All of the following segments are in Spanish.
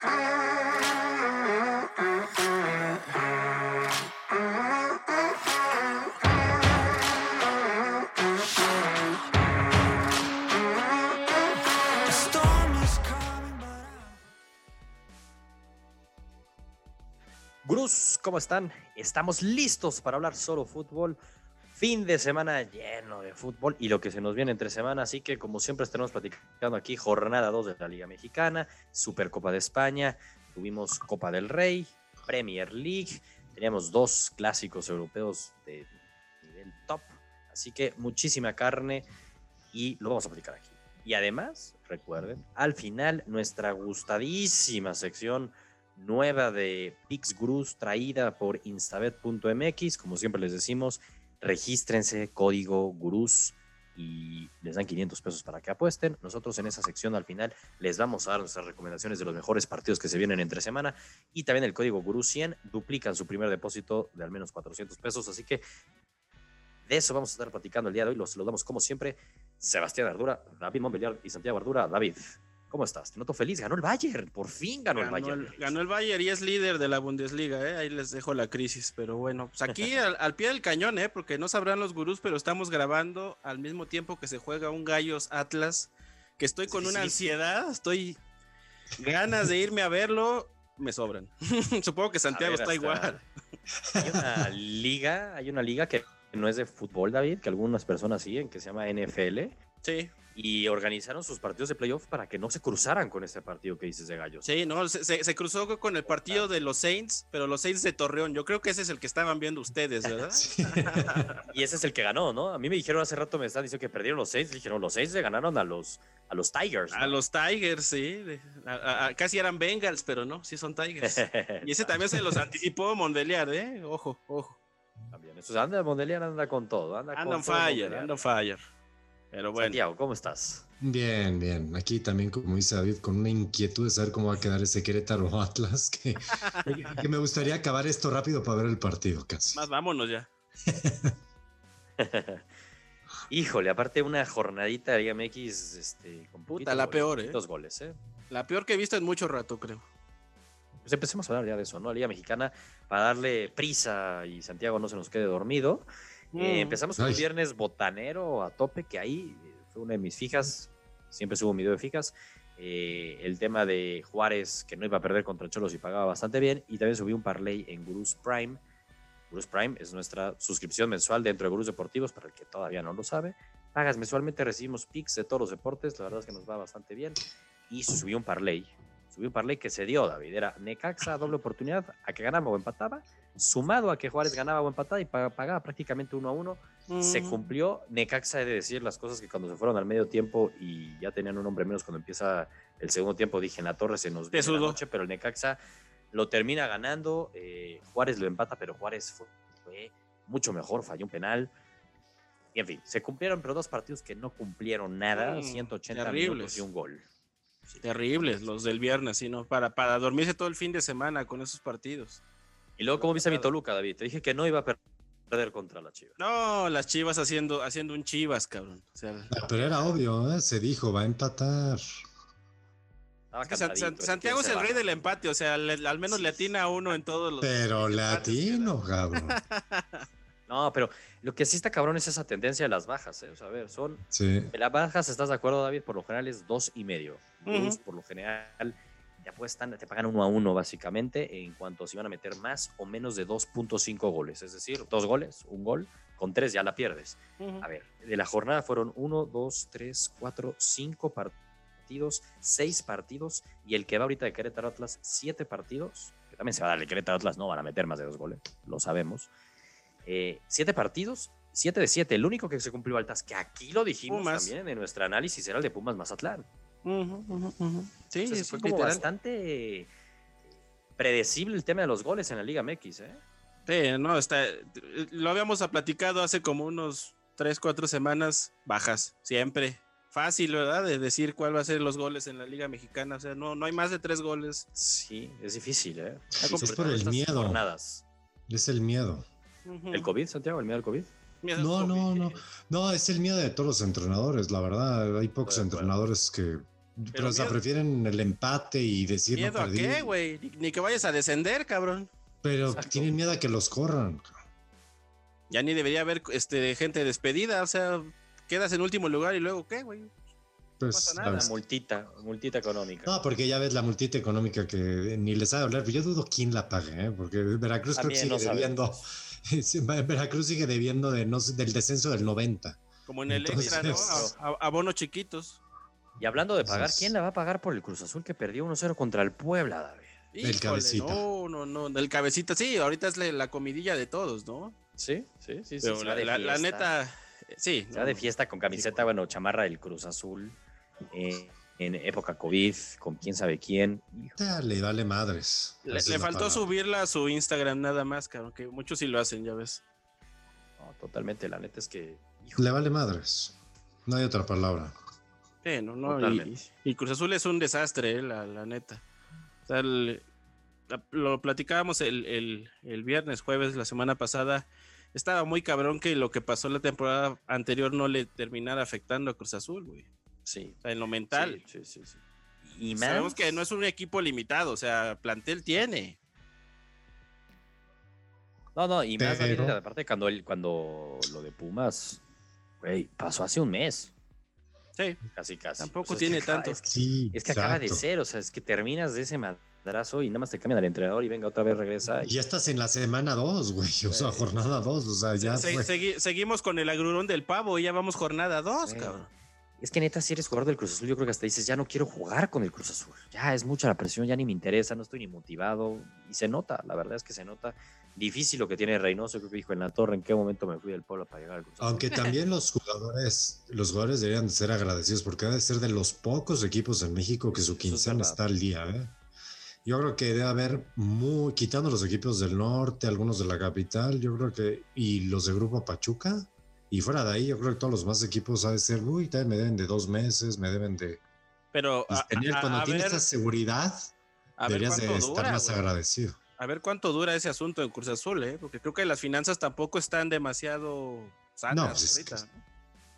Gruz, ¿cómo están? Estamos listos para hablar solo fútbol. Fin de semana lleno de fútbol y lo que se nos viene entre semana. Así que, como siempre, estaremos platicando aquí jornada 2 de la Liga Mexicana, Supercopa de España, tuvimos Copa del Rey, Premier League, teníamos dos clásicos europeos de nivel top. Así que muchísima carne y lo vamos a platicar aquí. Y además, recuerden, al final, nuestra gustadísima sección nueva de PixGruz traída por instabet.mx. Como siempre les decimos, regístrense, código GURUS y les dan 500 pesos para que apuesten. Nosotros en esa sección al final les vamos a dar nuestras recomendaciones de los mejores partidos que se vienen entre semana y también el código GURUS 100 duplican su primer depósito de al menos 400 pesos. Así que de eso vamos a estar platicando el día de hoy. Los saludamos como siempre Sebastián Ardura, David Montbeliar y Santiago Ardura. David, ¿Cómo estás? Te noto feliz. Ganó el Bayern. Por fin ganó, el Bayern. ganó el Bayern y es líder de la Bundesliga. ¿eh? Ahí les dejo la crisis. Pero bueno, pues aquí al, pie del cañón, ¿eh? porque no sabrán los gurús, pero estamos grabando al mismo tiempo que se juega un Gallos Atlas. Que estoy con una ansiedad. Estoy ganas de irme a verlo. Me sobran. Supongo que Santiago está igual. Hay una liga, hay una liga que no es de fútbol, David, que algunas personas siguen, que se llama NFL. Sí y organizaron sus partidos de playoff para que no se cruzaran con este partido que dices de Gallos. Sí, no, se, cruzó con el partido de los Saints, pero los Saints de Torreón. Yo creo que ese es el que estaban viendo ustedes, ¿verdad? y ese es el que ganó, ¿no? A mí me dijeron hace rato, me están diciendo que perdieron los Saints. Dijeron, los Saints le ganaron a los, a los Tigers. A los Tigers, sí. casi eran Bengals, pero no, sí son Tigers. y ese también se los anticipó Mondeliar, ¿eh? Ojo, ojo. También, eso anda, Mondeliar anda con todo. Anda, anda fire, anda fire. Pero bueno. Santiago, ¿cómo estás? Bien, bien. Aquí también, como dice David, con una inquietud de saber cómo va a quedar ese Querétaro Atlas, que, que me gustaría acabar esto rápido para ver el partido casi. Más vámonos ya. Híjole, aparte una jornadita de Liga MX este, con Puta, la peor, ¿eh? Dos goles, ¿eh? La peor que he visto en mucho rato, creo. Pues empecemos a hablar ya de eso, ¿no? Liga Mexicana, para darle prisa y Santiago no se nos quede dormido. Eh, mm. empezamos con un viernes botanero a tope, que ahí eh, fue una de mis fijas, siempre subo un video de fijas. Eh, el tema de Juárez, que no iba a perder contra Cholos y pagaba bastante bien. Y también subí un parlay en Gurus Prime. Gurus Prime es nuestra suscripción mensual dentro de Gurus Deportivos, para el que todavía no lo sabe. Pagas mensualmente, recibimos picks de todos los deportes, la verdad es que nos va bastante bien. Y subí un parlay subí un parlay que se dio, David. Era Necaxa, doble oportunidad, a que ganaba o empataba, sumado a que Juárez ganaba o empataba y pagaba prácticamente uno a uno. Se cumplió. Necaxa, he de decir las cosas que cuando se fueron al medio tiempo y ya tenían un hombre menos cuando empieza el segundo tiempo, dije, en la torre se nos dio la noche, pero el Necaxa lo termina ganando. Eh, Juárez lo empata, pero Juárez fue, mucho mejor, falló un penal. Y en fin, se cumplieron, pero dos partidos que no cumplieron nada, 180 minutos y un gol. Terribles los del viernes, ¿no? Para, para dormirse todo el fin de semana con esos partidos. Y luego, ¿cómo viste a mi Toluca, David? Te dije que no iba a perder contra la Chivas. No, las Chivas haciendo, haciendo un Chivas, cabrón. Ah, pero era obvio, ¿eh? se dijo, va a empatar. Santiago es el rey del empate, o sea, al menos le atina a uno en todos los. Pero le atino, cabrón. No, pero lo que sí está cabrón es esa tendencia de las bajas. ¿eh? O sea, a ver, son. Sí. Las bajas, ¿estás de acuerdo, David? Por lo general es dos y medio. por lo general, te apuestan, te pagan uno a uno, básicamente, en cuanto si van a meter más o menos de 2.5 goles. Es decir, dos goles, un gol, con tres ya la pierdes. A ver, de la jornada fueron uno, dos, tres, cuatro, cinco partidos, seis partidos, y el que va ahorita de Querétaro Atlas, siete partidos. Que también se va a dar el Querétaro Atlas, no van a meter más de dos goles, lo sabemos. Eh, siete partidos, siete de siete. El único que se cumplió altas, que aquí lo dijimos también en nuestro análisis, era el de Pumas Mazatlán. Sí, fue como bastante predecible el tema de los goles en la Liga MX, ¿eh? Sí, no, está, lo habíamos platicado hace como unos tres, cuatro semanas, bajas, siempre. Fácil, ¿verdad? De decir cuál va a ser los goles en la Liga Mexicana. O sea, no, no hay más de tres goles. Sí, es difícil, ¿eh? Es por el miedo. Es el miedo. ¿El COVID, Santiago? ¿El miedo al COVID? No, no, no. No, es el miedo de todos los entrenadores, la verdad. Hay pocos entrenadores que Pero, o sea, prefieren el empate y decir ¿Miedo a qué, güey? Ni, que vayas a descender, cabrón. Pero tienen miedo a que los corran. Ya ni debería haber este, gente despedida, o sea, quedas en último lugar y luego, ¿qué, güey? Pues, no nada. multita, multita económica. No, porque ya ves la multita económica que ni les sabe hablar, pero yo dudo quién la pague, ¿eh? porque Veracruz creo que sigue debiendo. Veracruz sigue debiendo de, no, del descenso del 90. Como en el extra, ¿no? abonos chiquitos. Y hablando de pagar, ¿quién la va a pagar por el Cruz Azul que perdió 1-0 contra el Puebla, David? el cabecita. No, no, no, del cabecita, sí, ahorita es la, comidilla de todos, ¿no? Sí, sí, sí. la, neta, sí. Se de fiesta con camiseta, bueno, chamarra del Cruz Azul. Eh, en época COVID, con quién sabe quién. Le vale madres. Le, faltó subirla a su Instagram nada más, claro, que muchos sí lo hacen, ya ves. totalmente, la neta es que. Le vale madres. No hay otra palabra. Sí, no, no. Y, Cruz Azul es un desastre, eh, la, neta. O sea, lo platicábamos el, el, el viernes, jueves, la semana pasada estaba muy cabrón que lo que pasó la temporada anterior no le terminara afectando a Cruz Azul, güey. Sí. en lo mental. Sí, sí, sí. Y Sabemos que no es un equipo limitado, o sea, plantel tiene. No, no, y más aparte cuando, cuando lo de Pumas, güey, pasó hace un mes. Sí. Casi, casi. Tampoco tiene tanto. Es que, es que acaba de ser, o sea, es que terminas de ese madrazo y nada más te cambian al entrenador y venga otra vez, regresa. Y... Ya estás en la semana 2, güey, o sea, jornada 2, o sea, ya. seguimos con el agrurón del pavo y ya vamos jornada 2, cabrón. Es que neta, si eres jugador del Cruz Azul, yo creo que hasta dices, ya no quiero jugar con el Cruz Azul. Ya es mucha la presión, ya ni me interesa, no estoy ni motivado. Y se nota, la verdad es que se nota. Difícil lo que tiene Reynoso, creo que dijo en la torre, en qué momento me fui del pueblo para llegar al Cruz Azul. Aunque también los jugadores, los jugadores deberían ser agradecidos, porque debe ser de los pocos equipos en México que su quincena está al día. ¿eh? Yo creo que debe haber, muy, quitando los equipos del norte, algunos de la capital, yo creo que, y los de Grupo Pachuca, y fuera de ahí, yo creo que todos los más equipos ha de ser, uy, me deben de dos meses, me deben de. Pero tener, cuando tienes esa seguridad, deberías de estar más agradecido. A ver cuánto dura ese asunto en Cruz Azul, ¿eh? Porque creo que las finanzas tampoco están demasiado sanas. No, pues,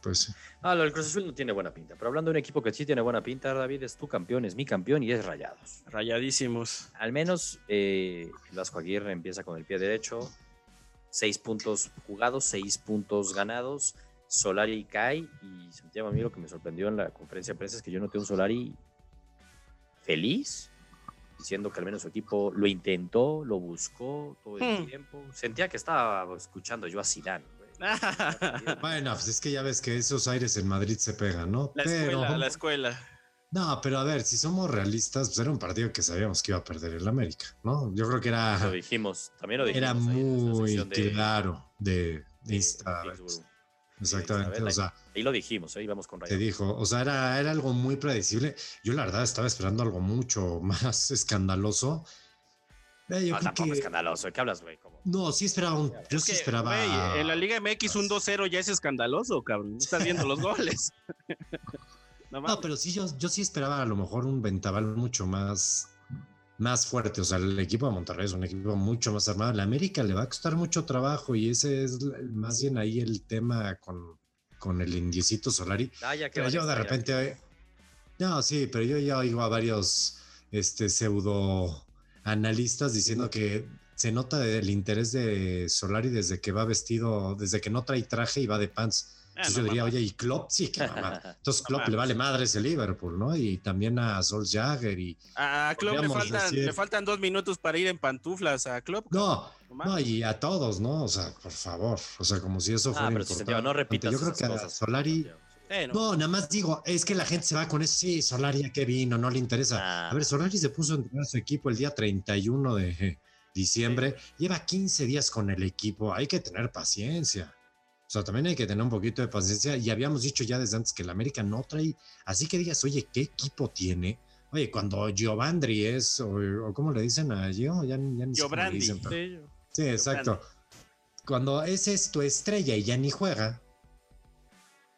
pues sí. Ah, lo del Cruz Azul no tiene buena pinta. Pero hablando de un equipo que sí tiene buena pinta, David, es tu campeón, es mi campeón y es Rayados. Rayadísimos. Al menos eh, el Vasco Aguirre empieza con el pie derecho seis puntos jugados, seis puntos ganados. Solari cae y Santiago a mí lo que me sorprendió en la conferencia de prensa es que yo noté un Solari feliz, diciendo que al menos su equipo lo intentó, lo buscó todo el hmm. tiempo. Sentía que estaba escuchando yo a Zidane. bueno, pues es que ya ves que esos aires en Madrid se pegan, ¿no? La escuela, la escuela. No, pero a ver, si somos realistas, pues era un partido que sabíamos que iba a perder el América, ¿no? Yo creo que era. Lo dijimos, también lo dijimos. Era muy claro de, de, Exactamente, o sea. Ahí lo dijimos, ahí íbamos con Te dijo, o sea, era, era algo muy predecible. Yo la verdad estaba esperando algo mucho más escandaloso. Eh, no, tampoco escandaloso. qué hablas, güey? No, sí esperaba un. Yo sí esperaba. en la Liga MX un 2-0 ya es escandaloso, cabrón. No estás viendo los goles. No, pero sí, yo, yo sí esperaba a lo mejor un ventaval mucho más, más fuerte. O sea, el equipo de Monterrey es un equipo mucho más armado. La América le va a costar mucho trabajo y ese es más bien ahí el tema con, con el indiecito Solari. Ah, ya pero yo de repente. No, sí, pero yo ya oigo a varios este, pseudo analistas diciendo que se nota el interés de Solari desde que va vestido, desde que no trae traje y va de pants. Ah, Entonces yo diría, oye, y Klopp, sí, que mamá. Entonces Klopp le vale madre ese Liverpool, ¿no? Y también a Solskjaer y... A Klopp le faltan, le faltan, dos minutos para ir en pantuflas a Klopp. No, no, y a todos, ¿no? O sea, por favor, o sea, como si eso ah, fuera importante. no repitas Yo creo que a Solari... no. nada más digo, es que la gente se va con eso, sí, Solari a qué vino, no le interesa. A ver, Solari se puso a entrenar a su equipo el día 31 de diciembre, lleva 15 días con el equipo, hay que tener paciencia. O sea, también hay que tener un poquito de paciencia. Y habíamos dicho ya desde antes que el América no trae. Así que digas, oye, ¿qué equipo tiene? Oye, cuando Giovandri es, o, o ¿cómo le dicen a Gio? Ya, ya ni Giovanni. Dicen, sí, exacto. Cuando ese es tu estrella y ya ni juega.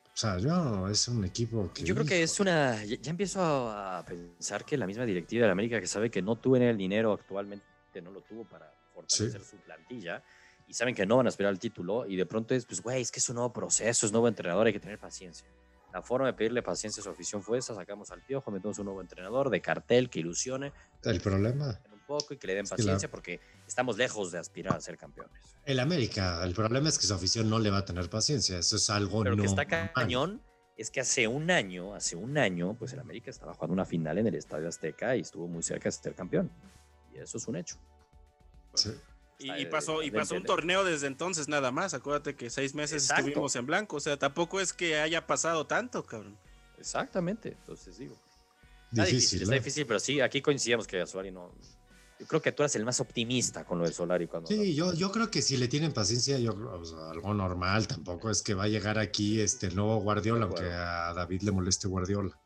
O sea, yo es un equipo que. Yo creo que es una. Ya, empiezo a, pensar que la misma directiva de América que sabe que no tuvo el dinero actualmente, no lo tuvo para fortalecer su plantilla y saben que no van a esperar el título y de pronto es, pues, güey, es que es un nuevo proceso, es un nuevo entrenador, hay que tener paciencia. La forma de pedirle paciencia a su afición fue esa, sacamos al piojo, metemos un nuevo entrenador de cartel que ilusione. El problema. Un poco y que le den paciencia porque estamos lejos de aspirar a ser campeones. El América, el problema es que su afición no le va a tener paciencia, eso es algo Pero que está cañón es que hace un año, hace un año, pues el América estaba jugando una final en el Estadio Azteca y estuvo muy cerca de ser campeón. Y eso es un hecho. Y, pasó, y pasó un torneo desde entonces nada más. Acuérdate que seis meses estuvimos en blanco. O sea, tampoco es que haya pasado tanto, cabrón. Exactamente. Entonces digo. Está difícil, está difícil, pero sí, aquí coincidimos que Solari no. Yo creo que tú eres el más optimista con lo de Solari cuando. Sí, yo, yo creo que si le tienen paciencia, yo algo normal, tampoco es que va a llegar aquí este nuevo Guardiola, aunque a David le moleste Guardiola.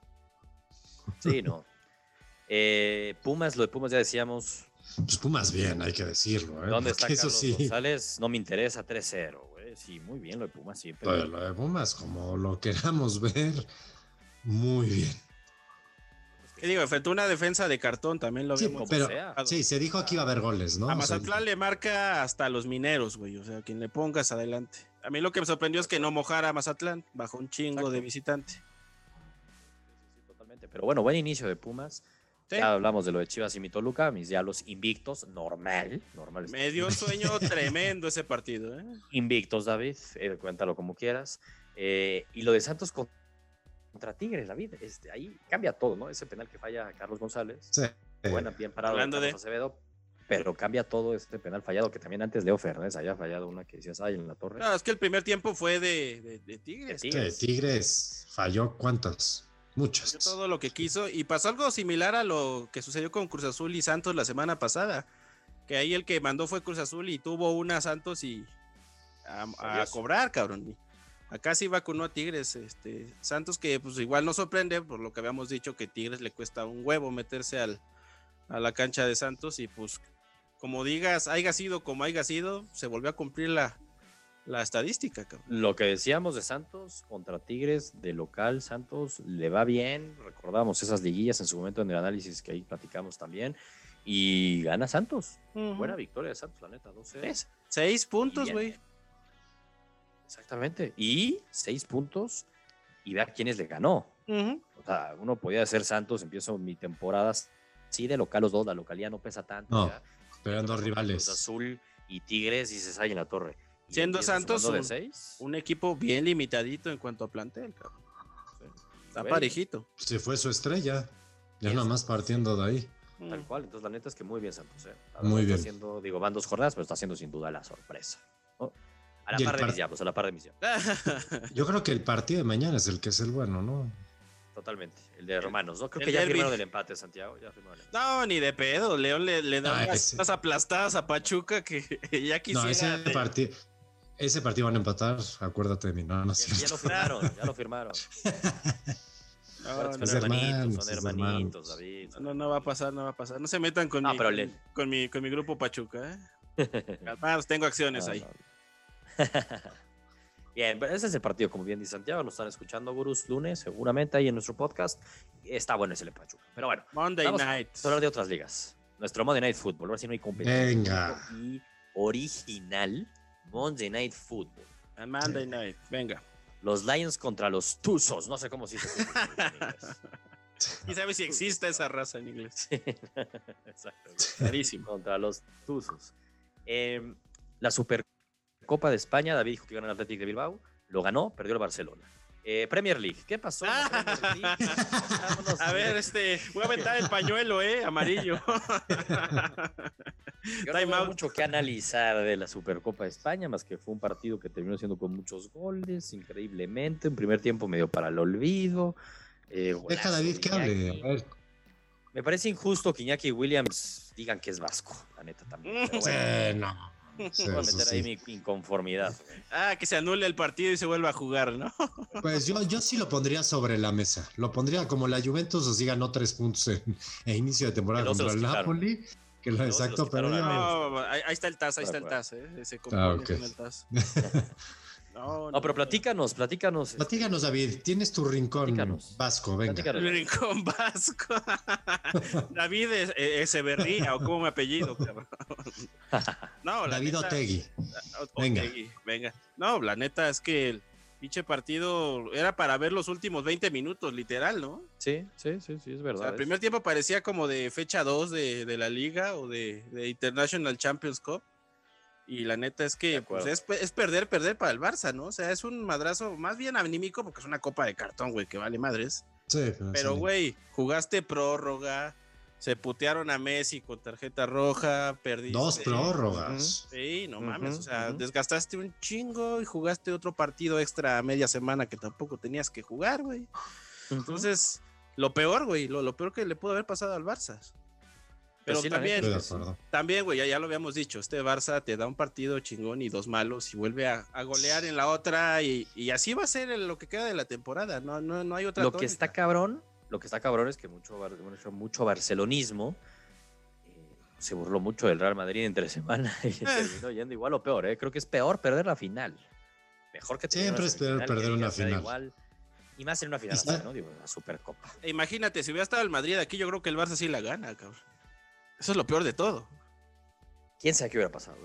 Sí, no. Eh, Pumas, lo de Pumas ya decíamos, pues Pumas bien, hay que decirlo. ¿eh? ¿Dónde está Carlos sí. González? No me interesa 3-0, güey. Sí, muy bien lo de Pumas siempre. Pero lo de Pumas, como lo queramos ver, muy bien. ¿Qué digo? Enfrentó una defensa de cartón, también lo sí, Pero, sí, se dijo que iba a haber goles, ¿no? A Mazatlán le marca hasta los mineros, güey. O sea, quien le pongas adelante. A mí lo que me sorprendió es que no mojara a Mazatlán bajo un chingo de visitante. Sí, sí, totalmente. Pero bueno, buen inicio de Pumas. Ya hablamos de lo de Chivas y mi Toluca, mis los invictos, normal. normal Me dio un sueño tremendo ese partido. ¿eh? Invictos, David, eh, cuéntalo como quieras. Eh, y lo de Santos contra Tigres, David, este, ahí cambia todo, ¿no? Ese penal que falla Carlos González. Sí. Buena, bien parado Hablando de Acevedo, pero cambia todo este penal fallado que también antes Leo Fernández había fallado una que decías, ay, en la torre. No, es que el primer tiempo fue de, de, Tigres. Tigres. Tigres falló cuántos Muchas. Todo lo que quiso. Y pasó algo similar a lo que sucedió con Cruz Azul y Santos la semana pasada. Que ahí el que mandó fue Cruz Azul y tuvo una Santos y a, cobrar, cabrón. Acá sí vacunó a Tigres. Este, Santos que pues igual no sorprende por lo que habíamos dicho que Tigres le cuesta un huevo meterse al, a la cancha de Santos y pues como digas, haya sido como haya sido, se volvió a cumplir la, la estadística. Cabrón. Lo que decíamos de Santos contra Tigres, de local, Santos le va bien. Recordamos esas liguillas en su momento en el análisis que ahí platicamos también. Y gana Santos. Buena victoria de Santos, la neta, 12. Seis puntos, güey. Exactamente. Y seis puntos. Y vea quiénes le ganó. O sea, uno podía ser Santos, empiezo mi temporada. Sí, de local los dos, la localidad no pesa tanto. No, pero dos rivales. Azul y Tigres y se en la torre. Siendo Santos un, equipo bien limitadito en cuanto a plantel, cabrón. Está parejito. Se fue su estrella. Ya nada más partiendo de ahí. Tal cual. Entonces, la neta es que muy bien Santos. ¿eh? Muy bien. Haciendo, digo, van dos jornadas, pero está haciendo sin duda la sorpresa. A la par de mis a la par de misión. Yo creo que el partido de mañana es el que es el bueno, ¿no? Totalmente. El de Romanos, ¿no? Creo que ya firmaron el empate, Santiago. Ya firmaron el No, ni de pedo. León le, da unas, aplastadas a Pachuca que ya quisiera. No, ese partido. Ese partido van a empatar, acuérdate de mí, no, no ya, ya, lo firmaron, ya lo firmaron. son, hermanitos, son hermanitos, David. No, no va a pasar, no va a pasar. No se metan con, mi, con, mi, con mi grupo Pachuca, ¿eh? tengo acciones ahí. bien, ese es el partido, como bien dice Santiago, lo están escuchando, Gurus, lunes, seguramente ahí en nuestro podcast. Está bueno ese de Pachuca. Pero bueno, Monday Night. Vamos a hablar de otras ligas. Nuestro Monday Night Football, ahora sí no hay competencia. Venga. Y original Monday Night Football. Monday Night, venga. Los Lions contra los Tuzos, no sé cómo se dice. ¿Y sabes si existe esa raza en inglés? Exacto. Clarísimo. Contra los Tuzos. Em, la Supercopa de España, David dijo que ganó el Athletic de Bilbao, lo ganó, perdió el Barcelona. Eh, Premier League, ¿qué pasó? a ver, este, voy a aventar el pañuelo, ¿eh? Amarillo. Yo no hay mucho que analizar de la Supercopa de España, más que fue un partido que terminó siendo con muchos goles, increíblemente. Un primer tiempo medio para el olvido. Eh, Deja David que hable. Me parece injusto que Iñaki Williams digan que es vasco, la neta también. bueno. Voy a meter ahí mi inconformidad. Ah, que se anule el partido y se vuelva a jugar, ¿no? Pues yo, yo sí lo pondría sobre la mesa. Lo pondría como la Juventus os ganó tres puntos en, inicio de temporada contra el Napoli. Que lo exacto, pero ahí está el TAS, ahí está el TAS, ¿eh? Ese ah, con el TAS. No, no, pero platícanos, platícanos. Este, platícanos, David. Tienes tu rincón vasco, venga. Rincón vasco. David es, es o como mi apellido, no, David Otegui. Venga. venga. No, la neta es que Pinche partido era para ver los últimos 20 minutos, literal, ¿no? Sí, sí, sí, sí, es verdad. el primer tiempo parecía como de fecha 2 de, la liga o de, International Champions Cup. Y la neta es que pues, es, es, perder, perder para el Barça, ¿no? O sea, es un madrazo más bien anímico porque es una copa de cartón, güey, que vale madres. Sí, pero, güey, jugaste prórroga, se putearon a Messi con tarjeta roja, perdiste. Dos prórrogas. Sí, no mames. o sea, desgastaste un chingo y jugaste otro partido extra a media semana que tampoco tenías que jugar, güey. Entonces, lo peor, güey, lo, peor que le pudo haber pasado al Barça. Pero también, también, güey, ya, lo habíamos dicho, este Barça te da un partido chingón y dos malos y vuelve a, golear en la otra y, así va a ser lo que queda de la temporada, no, no, no hay otra Lo que está cabrón lo que está cabrón es que mucho, mucho barcelonismo eh, se burló mucho del Real Madrid entre semana y terminó yendo igual o peor. ¿eh? Creo que es peor perder la final. Mejor que Siempre es peor perder una final. Igual, y más en una final, ¿no? Digo, la Supercopa. E imagínate, si hubiera estado el Madrid aquí, yo creo que el Barça sí la gana, cabrón. Eso es lo peor de todo. ¿Quién sabe qué hubiera pasado?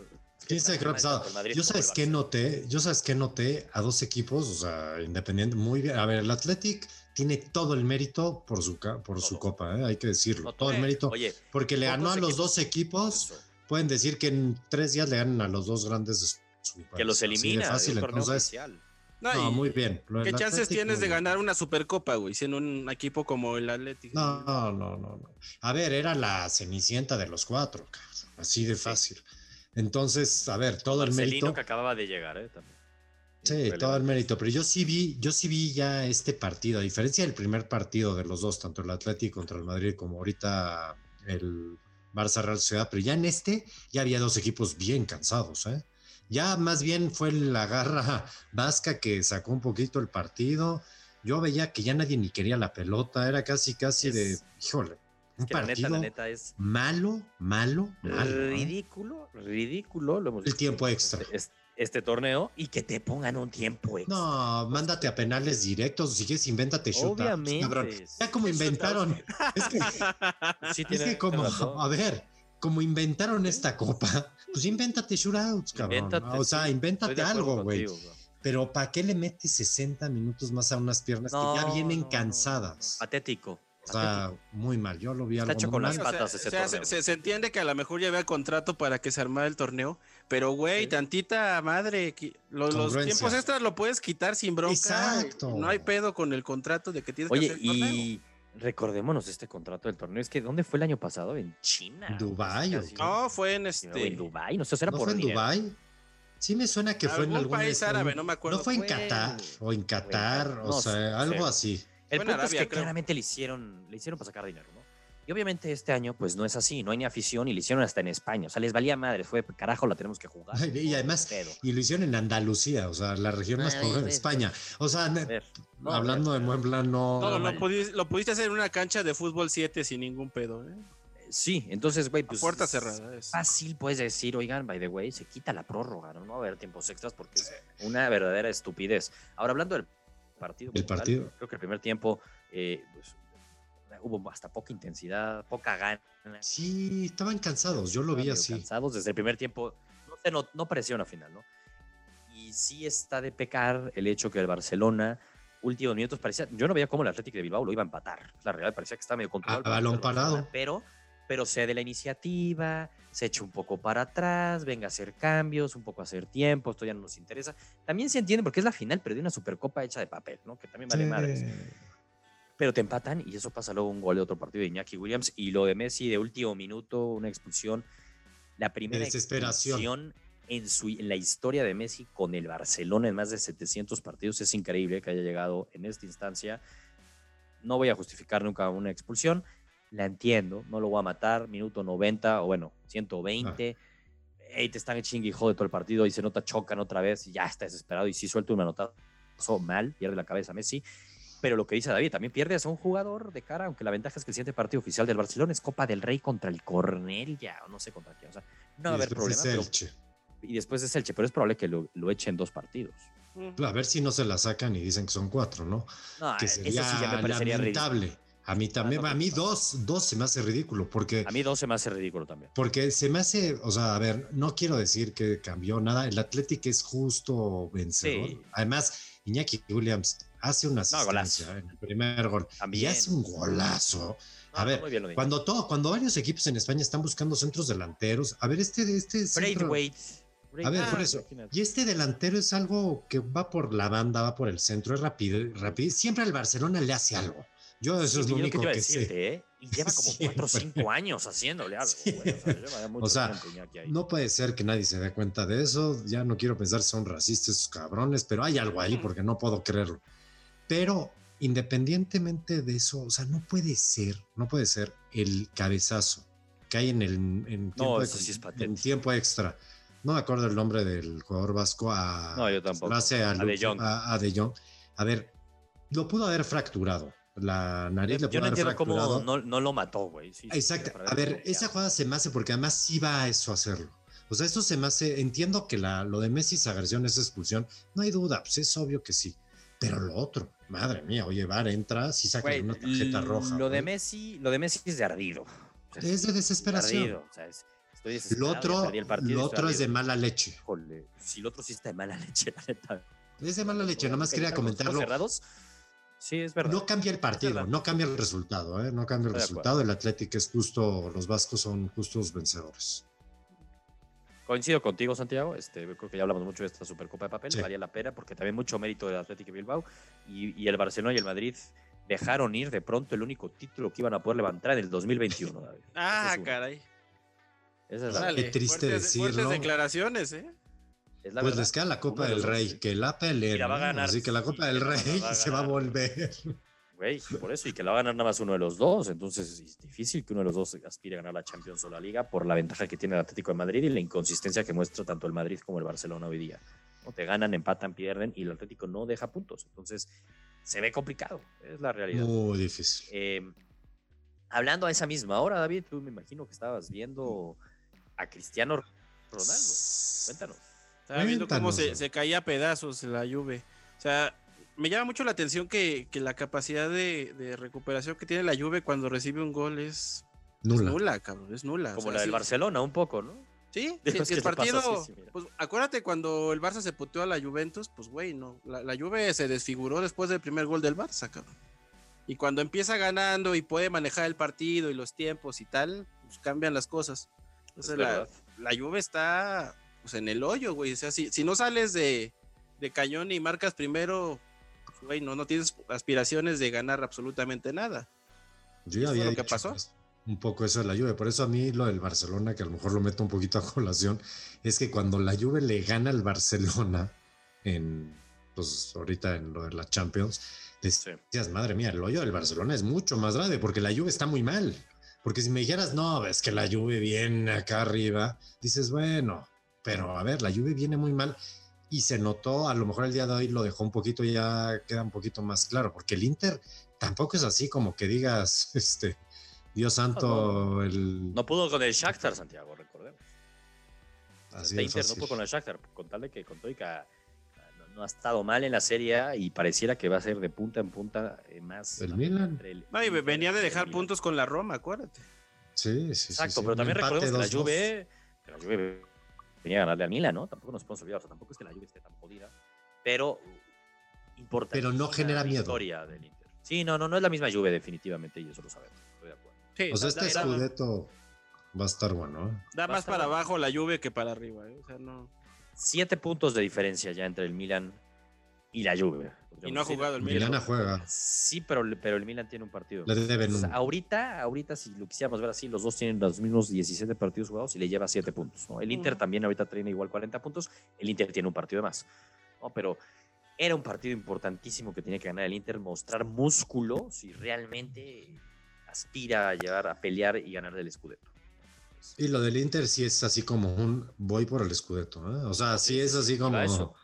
¿Quién sabe qué hubiera pasado? Yo sabes qué noté, yo sabes qué noté a dos equipos, o sea, independiente, muy bien. A ver, el Athletic tiene todo el mérito por su, por su copa, ¿eh? hay que decirlo. todo el mérito. porque le ganó a los dos equipos. Pueden decir que en tres días le ganan a los dos grandes de su, Que los elimina. fácil, entonces, no, muy bien. ¿Qué chances tienes de ganar una supercopa, güey, siendo un equipo como el Atlético? No, no, no, no. A ver, era la cenicienta de los cuatro, así de fácil. Entonces, a ver, todo el mérito. que acababa de llegar, ¿eh? También. Sí, todo el mérito, pero yo sí vi, yo sí vi ya este partido, a diferencia del primer partido de los dos, tanto el Atlético contra el Madrid como ahorita el Barça Real Ciudad, pero ya en este ya había dos equipos bien cansados, ¿eh? Ya más bien fue la garra vasca que sacó un poquito el partido. Yo veía que ya nadie ni quería la pelota, era casi casi de, híjole, un partido la neta, es malo, malo, malo. Ridículo, ridículo. Lo el tiempo extra este torneo y que te pongan un tiempo extra. No, mándate a penales directos, si quieres, invéntate chuta. Obviamente. Ya como inventaron. Es que, es que como, a ver, como inventaron esta copa, pues invéntate shootouts, cabrón. o sea, invéntate algo, güey. Pero ¿para qué le metes 60 minutos más a unas piernas que ya vienen cansadas? Patético. O sea, muy mal. Yo lo vi algo con las patas se, entiende que a lo mejor ya había contrato para que se armara el torneo, pero güey, tantita madre, los, los, tiempos extras lo puedes quitar sin bronca. Exacto. No hay pedo con el contrato de que tienes Oye, que hacer y recordémonos este contrato del torneo. Es que ¿dónde fue el año pasado? En China. En Dubái. No, fue en este. En Dubái, no sé, era por fue en Dubái. Sí me suena que fue en algún país árabe, no me acuerdo. No fue en Qatar o en Qatar, o sea, algo así. El punto es que claramente le hicieron, le hicieron para sacar dinero, ¿no? Y obviamente este año, pues no es así, no hay ni afición y lo hicieron hasta en España. O sea, les valía madre, fue carajo, la tenemos que jugar. Y además, y lo hicieron en Andalucía, o sea, la región más pobre de España. O sea, hablando de buen plan, no. No, lo, pudiste, hacer en una cancha de fútbol 7 sin ningún pedo, ¿eh? Sí, entonces, güey, pues. puerta cerrada. Es. Fácil puedes decir, oigan, by the way, se quita la prórroga, ¿no? No va a haber tiempos extras porque es una verdadera estupidez. Ahora, hablando del partido. El partido. Creo que el primer tiempo eh, pues, hubo hasta poca intensidad, poca gana. Sí, estaban cansados, yo lo vi así. Cansados desde el primer tiempo, no, no, parecía una final, ¿no? Y sí está de pecar el hecho que el Barcelona, últimos minutos, parecía, yo no veía cómo el Atlético de Bilbao lo iba a empatar. La realidad parecía que estaba medio controlado. A, balón parado. Pero, pero cede la iniciativa, se echa un poco para atrás, venga a hacer cambios, un poco a hacer tiempo, esto ya no nos interesa. También se entiende porque es la final, pero de una supercopa hecha de papel, ¿no? Que también vale madres pero te empatan y eso pasa luego un gol de otro partido de Iñaki Williams y lo de Messi de último minuto, una expulsión, la primera expulsión en, su, en la historia de Messi con el Barcelona en más de 700 partidos, es increíble que haya llegado en esta instancia. No voy a justificar nunca una expulsión, la entiendo, no lo voy a matar, minuto 90 o bueno, 120. Ahí te están y jode todo el partido y se nota chocan otra vez y ya está desesperado y si suelta una nota mal, pierde la cabeza Messi pero lo que dice David, también pierdes a un jugador de cara, aunque la ventaja es que el siguiente partido oficial del Barcelona es Copa del Rey contra el Cornell o no sé contra quién. O sea, no va a haber problema. y después es Elche, pero es probable que lo, lo echen dos partidos. A ver si no se la sacan y dicen que son cuatro, ¿no? que sería lamentable. A mí también, a mí dos, dos se me hace ridículo, porque... A mí dos se me hace ridículo también. Porque se me hace, o sea, a ver, no quiero decir que cambió nada, el Atlético es justo vencedor. Además, Iñaki Williams hace una asistencia en el primer gol y hace un golazo. A ver, cuando todo, cuando varios equipos en España están buscando centros delanteros, a ver, este, este centro, a ver, por eso. Y este delantero es algo que va por la banda, va por el centro, es rápido, rápido. Siempre al Barcelona le hace algo. Yo eso es lo único que, sé. ¿eh? Y lleva como cuatro o cinco años haciéndole algo. O sea, no puede ser que nadie se dé cuenta de eso. Ya no quiero pensar si son racistas esos cabrones, pero hay algo ahí porque no puedo creerlo. Pero independientemente de eso, o sea, no puede ser, no puede ser el cabezazo que hay en el en tiempo, extra. No me acuerdo el nombre del jugador vasco a, no, yo tampoco. a, de Jong. A, de Jong. A ver, lo pudo haber fracturado la nariz yo, no entiendo cómo no, lo mató, güey. Exacto. a ver, esa jugada se me hace porque además sí va a eso hacerlo. O sea, esto se me hace. Entiendo que la, lo de Messi es agresión, es expulsión. No hay duda, pues es obvio que sí. Pero lo otro, madre mía, oye, Var entra, si saca una tarjeta roja. Lo de Messi, lo de Messi es de ardido. es de desesperación. o sea, es, lo otro, lo otro es de mala leche. si lo otro sí está de mala leche, la neta. Es de mala leche, nomás quería comentarlo. Cerrados? Sí, es verdad. No cambia el partido, no cambia el resultado, ¿eh? no cambia el resultado. El Atlético es justo, los vascos son justos vencedores. Coincido contigo, Santiago. Este, creo que ya hablamos mucho de esta Supercopa de Papel. Valía la pena porque también mucho mérito del Atlético Bilbao. Y, el Barcelona y el Madrid dejaron ir de pronto el único título que iban a poder levantar en el 2021, David. Ah, caray. Esa es Qué triste decirlo. declaraciones, ¿eh? pues les queda la Copa del Rey, que la peleen. Así que la Copa del Rey se va a volver. Güey, por eso, y que la va a ganar nada más uno de los dos. Entonces es difícil que uno de los dos aspire a ganar la Champions o la Liga por la ventaja que tiene el Atlético de Madrid y la inconsistencia que muestra tanto el Madrid como el Barcelona hoy día. ¿no? Te ganan, empatan, pierden y el Atlético no deja puntos. Entonces se ve complicado, es la realidad. Muy difícil. Em, hablando a esa misma hora, David, tú me imagino que estabas viendo a Cristiano Ronaldo. Cuéntanos. Estaba viendo cómo se, caía a pedazos la lluvia. O sea, me llama mucho la atención que, la capacidad de, recuperación que tiene la Juve cuando recibe un gol es nula, cabrón, es nula. Como la del Barcelona, un poco, ¿no? Sí, si, el partido, pues acuérdate cuando el Barça se puteó a la Juventus, pues güey, no, la, la, Juve se desfiguró después del primer gol del Barça, cabrón. Y cuando empieza ganando y puede manejar el partido y los tiempos y tal, pues cambian las cosas. Entonces la, la Juve está pues en el hoyo, güey. O sea, si, si no sales de, cañón y marcas primero, güey, no, no tienes aspiraciones de ganar absolutamente nada. Yo ya había lo que pasó. Un poco eso de la Juve, por eso a mí lo del Barcelona, que a lo mejor lo meto un poquito a colación, es que cuando la Juve le gana al Barcelona en, pues ahorita en lo de la Champions, decías, madre mía, el hoyo del Barcelona es mucho más grande porque la Juve está muy mal. Porque si me dijeras, no, es que la Juve viene acá arriba, dices, bueno, pero a ver, la lluvia viene muy mal y se notó, a lo mejor el día de hoy lo dejó un poquito, ya queda un poquito más claro, porque el Inter tampoco es así como que digas, este, Dios santo, no, el... No pudo con el Shakhtar, Santiago, recordemos. Así este Inter no pudo con el Shakhtar, con tal de que con Toica no, ha estado mal en la serie y pareciera que va a ser de punta en punta eh, más. El Milan. venía de dejar puntos con la Roma, acuérdate. Sí, sí, Exacto, pero también recordemos que la Juve, que la Juve venía a ganarle a Milan, ¿no? Tampoco nos podemos olvidar, o sea, tampoco es que la Juve esté tan jodida, pero importa. Pero no genera miedo. Historia del Inter. Sí, no, no, no es la misma Juve definitivamente y eso lo sabemos. Estoy de acuerdo. Sí, o sea, este Scudetto va a estar bueno. ¿eh? Da más para abajo la Juve que para arriba, ¿eh? O sea, no. Siete puntos de diferencia ya entre el Milan y la Juve. Y no ha jugado el Milan. Milan juega. Sí, pero, pero el Milan tiene un partido. Ahorita, ahorita, si lo quisiéramos ver así, los dos tienen los mismos 17 partidos jugados y le lleva 7 puntos. ¿no? El Inter también ahorita tiene igual 40 puntos. El Inter tiene un partido de más. ¿no? Pero era un partido importantísimo que tenía que ganar el Inter, mostrar músculo si realmente aspira a llegar a pelear y ganar del Scudetto. Y lo del Inter sí es así como un voy por el Scudetto. ¿eh? O sea, sí es así como... Eso.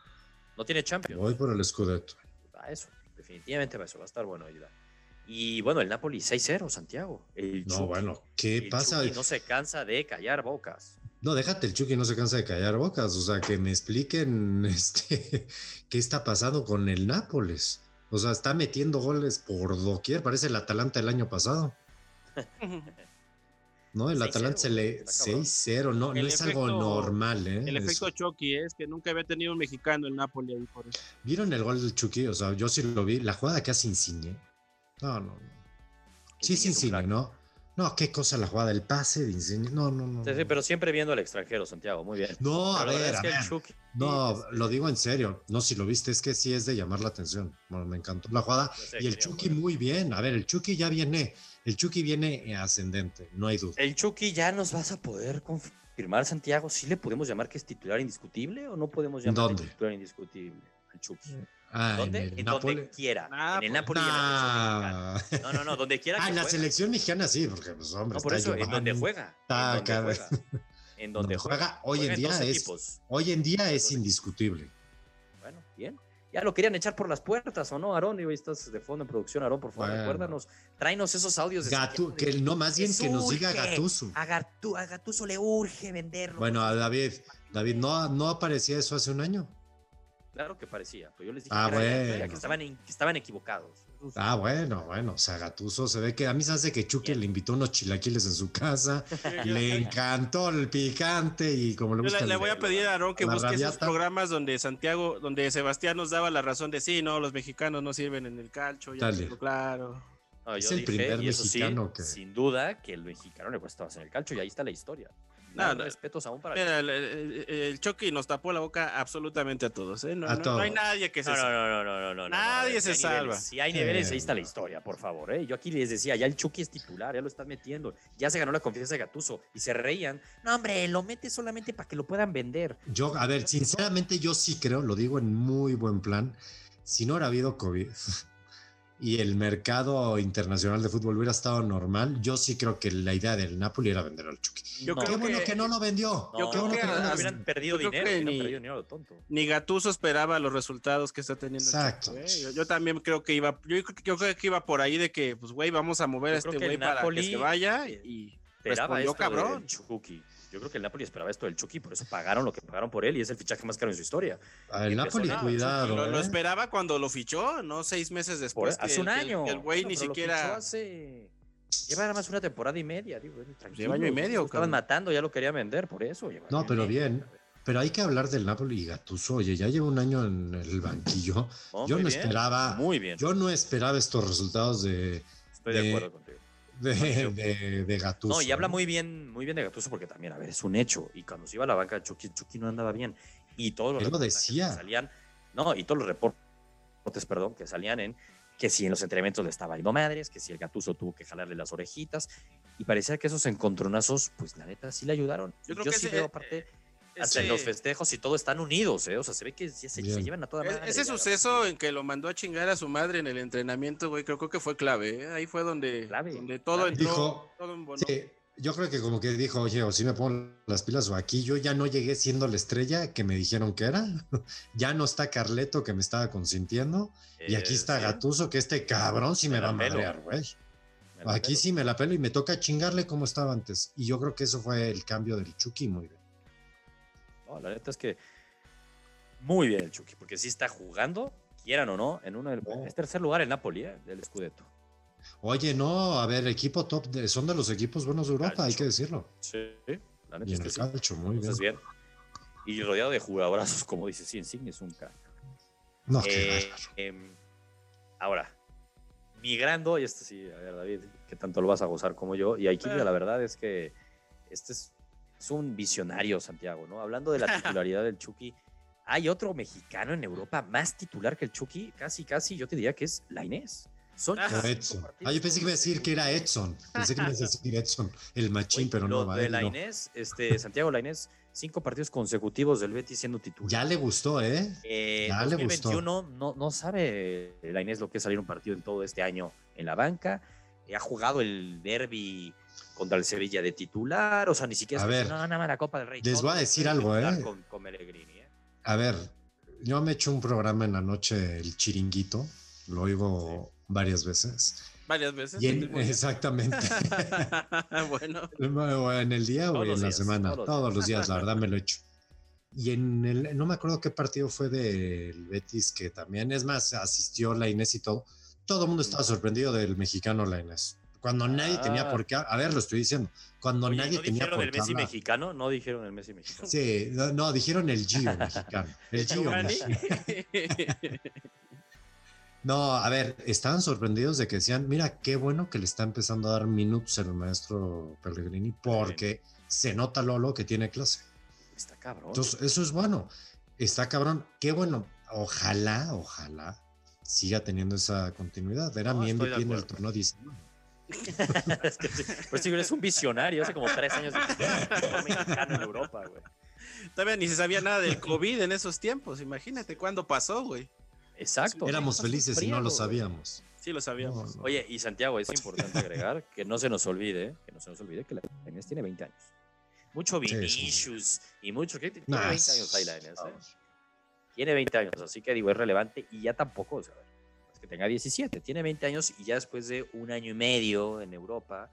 No tiene Champions. Voy por el Scudetto eso, definitivamente va eso, va a estar bueno ayudar. Y bueno, el Napoli 6-0, Santiago. El no, bueno, ¿qué pasa? no se cansa de callar bocas. No, déjate, el Chucky no se cansa de callar bocas. O sea, que me expliquen este, qué está pasando con el Nápoles. O sea, está metiendo goles por doquier, parece el Atalanta del año pasado. No, el Atalanta se le 6-0, no, no es algo normal, ¿eh? El efecto Chucky es que nunca había tenido un mexicano el Napoli ahí por eso. ¿Vieron el gol del Chucky? O sea, yo sí lo vi. La jugada que hace Insigne. No, no, no. Sí, es Insigne, ¿no? No, qué cosa la jugada, el pase de Insigne. No, no, no. Sí, sí, pero siempre viendo al extranjero, Santiago, muy bien. No, a ver, a ver. no, lo digo en serio. No, si lo viste, es que sí es de llamar la atención. Bueno, me encantó la jugada. Y el Chucky muy bien. A ver, el Chucky ya viene el Chucky viene ascendente, no hay duda. El Chucky ya nos vas a poder confirmar, Santiago. ¿Sí le podemos llamar que es titular indiscutible o no podemos llamar titular indiscutible al Chucky? Ah, ¿Dónde? En, donde quiera. en el Napoli. Ah. No, no, no, donde quiera. Ah, en la selección mexicana sí, porque pues hombre. No, por eso, en donde juega. en donde juega. En donde juega. Hoy en día es. Hoy en día es indiscutible. Bueno, bien ya lo querían echar por las puertas, ¿o no, Aarón? Y hoy estás de fondo en producción, Aarón, por favor, recuérdanos, tráenos esos audios. De que no, más bien que nos diga Gatuso. A, Gatuso le urge venderlo. Bueno, a David, David, ¿no, ¿no aparecía eso hace un año? Claro que parecía, pero yo les dije ah, que, estaban, que estaban equivocados. Ah, bueno, bueno, o sea, Gatuso se ve que a mí se hace que Chucky le invitó unos chilaquiles en su casa, le encantó el picante y como le gusta. Le, voy a pedir a Aaron que busque esos programas donde Santiago, donde Sebastián nos daba la razón de sí, no, los mexicanos no sirven en el calcho, ya claro. es el primer mexicano que. Sin duda que el mexicano le cuesta en el calcho y ahí está la historia. No, respetos aún para mira, el, el, Chucky nos tapó la boca absolutamente a todos. ¿eh? No, no, hay nadie que se salve. No, no, no, no, Nadie se salva. si hay niveles, ahí está la historia, por favor. ¿eh? Yo aquí les decía, ya el Chucky es titular, ya lo estás metiendo. Ya se ganó la confianza de Gatuso y se reían. No, hombre, lo mete solamente para que lo puedan vender. Yo, a ver, sinceramente, yo sí creo, lo digo en muy buen plan. Si no hubiera habido COVID, y el mercado internacional de fútbol hubiera estado normal, yo sí creo que la idea del Napoli era vender al Chucky. Yo qué bueno que, no lo vendió. yo creo que, no hubieran perdido dinero, que ni, perdido dinero tonto. Ni Gatuso esperaba los resultados que está teniendo. Exacto. yo, también creo que iba, yo, creo que iba por ahí de que, pues, güey, vamos a mover a este güey para que se vaya y respondió cabrón. Chucky. Yo creo que el Napoli esperaba esto del Chucky, por eso pagaron lo que pagaron por él y es el fichaje más caro en su historia. Ah, el Napoli, cuidado. Lo, ¿eh? esperaba cuando lo fichó, no seis meses después. hace un año. el güey ni siquiera. Hace... Lleva nada más una temporada y media, digo, Lleva año y medio. estaban matando, ya lo quería vender, por eso. no, pero bien. Pero hay que hablar del Napoli y Gattuso. Oye, ya lleva un año en el banquillo. yo no esperaba. Muy bien. Yo no esperaba estos resultados de. Estoy de acuerdo contigo de, de, de, Gatuso. No, y habla muy bien, muy bien de Gatuso porque también, a ver, es un hecho. Y cuando se iba a la banca, Chucky, Chucky no andaba bien. Y todos los Él lo decía. salían, no, y todos los reportes, perdón, que salían en que si en los entrenamientos le estaba yendo madres, que si el Gatuso tuvo que jalarle las orejitas. Y parecía que esos encontronazos, pues la neta, sí le ayudaron. Yo, creo que sí veo aparte hasta en los festejos y todo están unidos, ¿eh? O sea, se ve que ya se, llevan a toda madre. Ese suceso en que lo mandó a chingar a su madre en el entrenamiento, güey, creo, que fue clave, ¿eh? Ahí fue donde, donde todo entró. Dijo, sí, yo creo que como que dijo, oye, o si me pongo las pilas o aquí yo ya no llegué siendo la estrella que me dijeron que era. ya no está Carleto que me estaba consintiendo. y aquí está Gatuso, que este cabrón sí me, va a madrear, güey. Aquí sí me la pelo y me toca chingarle como estaba antes. Y yo creo que eso fue el cambio del Chucky muy bien la neta es que muy bien el Chucky, porque sí está jugando, quieran o no, en uno del tercer lugar el Napoli, ¿eh? del Scudetto. Oye, no, a ver, equipo top, son de los equipos buenos de Europa, hay que decirlo. Sí, la neta es que muy bien. Y rodeado de jugadorazos, como dice, sí, Insigne es un crack. No, eh, em, Ahora, migrando, y este sí, a ver, David, que tanto lo vas a gozar como yo, y aquí eh. la verdad es que este es es un visionario, Santiago, ¿no? Hablando de la titularidad del Chucky, hay otro mexicano en Europa más titular que el Chucky, casi, casi, yo te diría que es la Inés. Son Edson. Ah, yo pensé que iba a decir que era Edson. Pensé que iba a decir Edson, el machín, pero no. De la este, Santiago Lainez, cinco partidos consecutivos del Betis siendo titular. Ya le gustó, ¿eh? eh ya 2021 le gustó. No, no sabe la Inés lo que es salir un partido en todo este año en la banca. ha jugado el derby contra el Sevilla de titular, o sea, ni siquiera a ver, no, nada más la Copa del Rey. Les voy a decir algo, ¿eh? Con, con ¿eh? A ver, yo me he hecho un programa en la noche, el chiringuito, lo oigo varias veces. Varias veces. exactamente. bueno. En el día o en la semana. Todos, los días, la verdad me lo he hecho. y en el, no me acuerdo qué partido fue del Betis, que también, es más, asistió la Inés y todo. Todo el mundo estaba sorprendido del mexicano la Inés. Cuando nadie tenía ah. por qué, a ver, lo estoy diciendo, cuando nadie tenía por qué. el Messi mexicano? No dijeron el Messi mexicano. Sí, no, dijeron el Gio mexicano. El Gio mexicano. No, a ver, estaban sorprendidos de que decían, mira, qué bueno que le está empezando a dar minutos el maestro Pellegrini, porque se nota Lolo que tiene clase. Está cabrón. Entonces, eso es bueno. Está cabrón. Qué bueno. Ojalá, ojalá siga teniendo esa continuidad. Era no, mi MVP en el torneo 19. es que, pues sí, eres un visionario, hace como tres años de mexicano en Europa, güey. Todavía ni se sabía nada del COVID en esos tiempos, imagínate cuándo pasó, güey. Exacto. Éramos felices y no lo sabíamos. Sí, lo sabíamos. Oye, y Santiago, es importante agregar que no se nos olvide, que no se nos olvide que la Inés tiene 20 años. Mucho Vinicius y mucho. ¿qué? Tiene 20 años ahí la ¿eh? Tiene 20 años, así que digo, es relevante y ya tampoco, o sea, que tenga 17, tiene 20 años y ya después de un año y medio en Europa,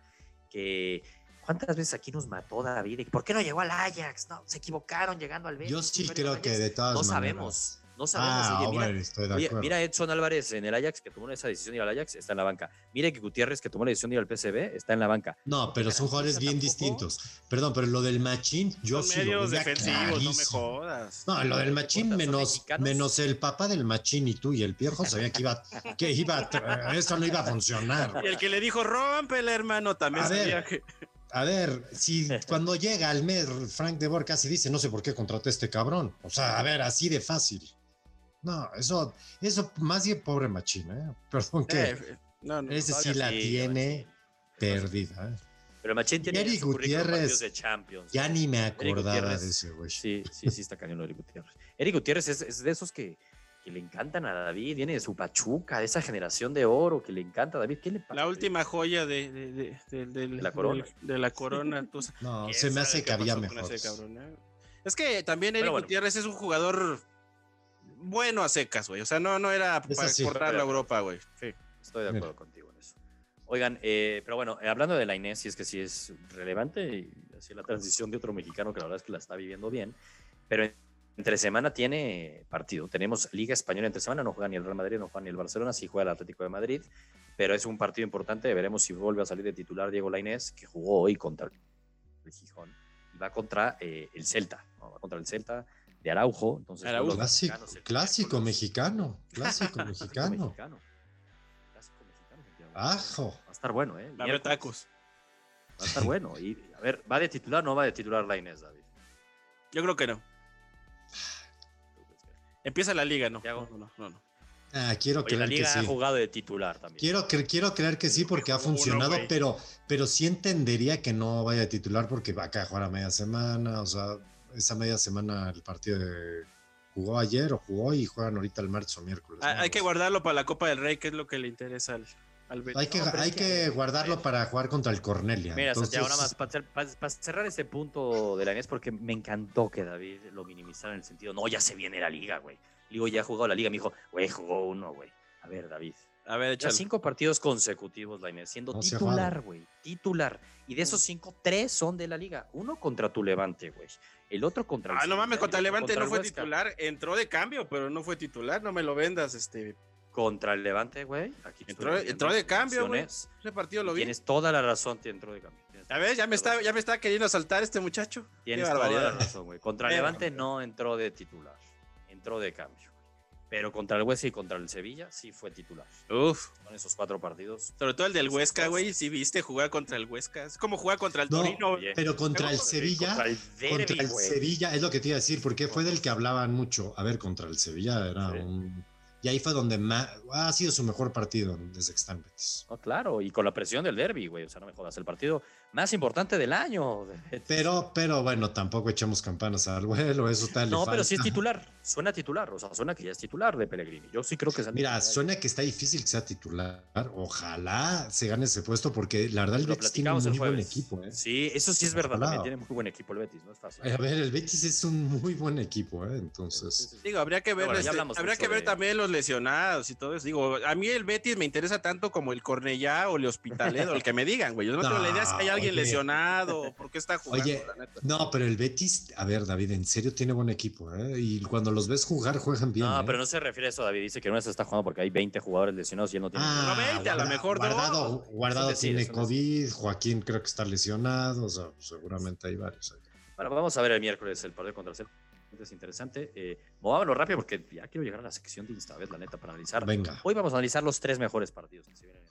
que ¿Cuántas veces aquí nos mató David? ¿Por qué no llegó al Ajax? No, se equivocaron llegando al Betis. Yo sí creo que de todas no maneras. No sabemos. No sabemos. Ah, oye, mira, estoy de mira, Edson Álvarez en el Ajax que tomó esa decisión de ir al Ajax, está en la banca. Mire que Gutiérrez que tomó la decisión de ir al PSV, está en la banca. No, pero son jugadores bien distintos. Perdón, pero lo del Machín, yo son medios defensivos, no me jodas. No, lo del Machín menos, menos el papá del Machín y tú y el viejo sabía que iba, que iba, eso no iba a funcionar. Y el que le dijo, rómpele, hermano, también sabía que a ver, si cuando llega al mes Frank de Boer casi dice, no sé por qué contraté a este cabrón. O sea, a ver, así de fácil. No, eso, eso más bien pobre machina, ¿eh? Perdón que eh, no, no, ese sí la tiene perdida. ¿eh? Pero Machín tiene Eric Gutiérrez, de Champions. Ya ni me acordaba de ese güey. Sí, sí, sí está cañón Eric Gutiérrez. Eric Gutiérrez es, de esos que, que, le encantan a David, viene de su Pachuca, de esa generación de oro que le encanta a David. ¿Qué le pasa? La última joya de, de, de, de la corona. De, la corona. no, se me hace que había mejor. Es que también Eric Gutiérrez es un jugador bueno a secas, güey. O sea, no, no era para exportar la Europa, güey. Sí. Estoy de acuerdo contigo en eso. Oigan, eh, pero bueno, eh, hablando de la Inés, si es que sí es relevante y así la transición de otro mexicano que la verdad es que la está viviendo bien, pero entre semana tiene partido. Tenemos Liga Española entre semana, no juega ni el Real Madrid, no juega ni el Barcelona, sí juega el Atlético de Madrid, pero es un partido importante. Veremos si vuelve a salir de titular Diego Lainez, que jugó hoy contra el Gijón, y va contra eh, el Celta, va contra el Celta de Araujo. Entonces, clásico, clásico mexicano, clásico mexicano. Clásico mexicano. Ajo. Va a estar bueno, ¿eh? Va a tacos. Va a estar bueno. Y a ver, ¿va de titular o no va de titular la Inés, David? Yo creo que no. Empieza la liga, ¿no? No, no, no. Ah, quiero creer la liga que sí. ha jugado de titular también. Quiero, quiero creer que sí porque ha funcionado, pero, pero sí entendería que no vaya de titular porque va a jugar a media semana, o sea, esa media semana el partido de, jugó ayer o jugó y juegan ahorita el martes o miércoles. Hay que guardarlo para la Copa del Rey, que es lo que le interesa al, al Hay que, hay que, guardarlo para jugar contra el Cornelia. Mira, Santiago, nada más para, cerrar este punto de la NES, porque me encantó que David lo minimizara en el sentido, no, ya se viene la liga, güey. Digo, ya ha jugado la liga. Me dijo, güey, jugó uno, güey. A ver, David. A ver, ya cinco partidos consecutivos, la Inés, siendo titular, güey. Titular. Y de esos cinco, tres son de la liga. Uno contra tu Levante, güey. El otro contra el. Ah, no mames, contra el Levante no fue titular. Entró de cambio, pero no fue titular. No me lo vendas, este. Contra el Levante, güey. Entró, entró, de cambio, güey. Ese partido lo vi. Tienes toda la razón, te entró de cambio. A ver, ya me, está, ya me está queriendo saltar este muchacho. Tienes toda la razón, güey. Contra el Levante no entró de titular. Entró de cambio. Pero contra el Huesca y contra el Sevilla sí fue titular. Uf. Con esos cuatro partidos. Sobre todo el del Huesca, güey. Sí viste jugar contra el Huesca. Es como jugar contra el Torino. Pero contra el Sevilla. Contra el, Sevilla, es lo que te iba a decir, porque fue del que hablaban mucho. A ver, contra el Sevilla era un y ahí fue donde más, ha sido su mejor partido desde que Betis. claro, y con la presión del derby, güey. O sea, no me jodas, el partido más importante del año. Pero, pero bueno, tampoco echamos campanas al vuelo, eso tal. No, pero sí es titular, suena titular, o sea, suena que ya es titular de Pellegrini. Yo sí creo que es Mira, suena que está difícil que sea titular. Ojalá se gane ese puesto, porque la verdad el Betis tiene un muy buen equipo. ¿eh? Sí, eso sí es verdad, también tiene muy buen equipo el Betis, no es fácil. A ver, el Betis es un muy buen equipo, ¿eh? Entonces. Digo, habría que ver, este, habría que ver también los lesionados y todo eso. Digo, a mí el Betis me interesa tanto como el Cornellá o el Hospitalet o el que me digan, güey. Yo no, tengo la idea si hay alguien alguien lesionado, ¿por qué está jugando? Oye, no, pero el Betis, a ver, David, en serio tiene buen equipo, ¿eh? Y cuando los ves jugar, juegan bien. No, ¿eh? pero no se refiere a eso, David. Dice que no se está jugando porque hay 20 jugadores lesionados y él no tiene. Ah, No, 20, a lo mejor no. Guardado, guardado decir, tiene COVID, Joaquín creo que está lesionado, o sea, seguramente hay varios. ahí. Bueno, vamos a ver el miércoles el partido contra el Celta. Es interesante. Eh, movámonos rápido porque ya quiero llegar a la sección de Instabet, la neta, para analizar. Venga. Hoy vamos a analizar los tres mejores partidos que se vienen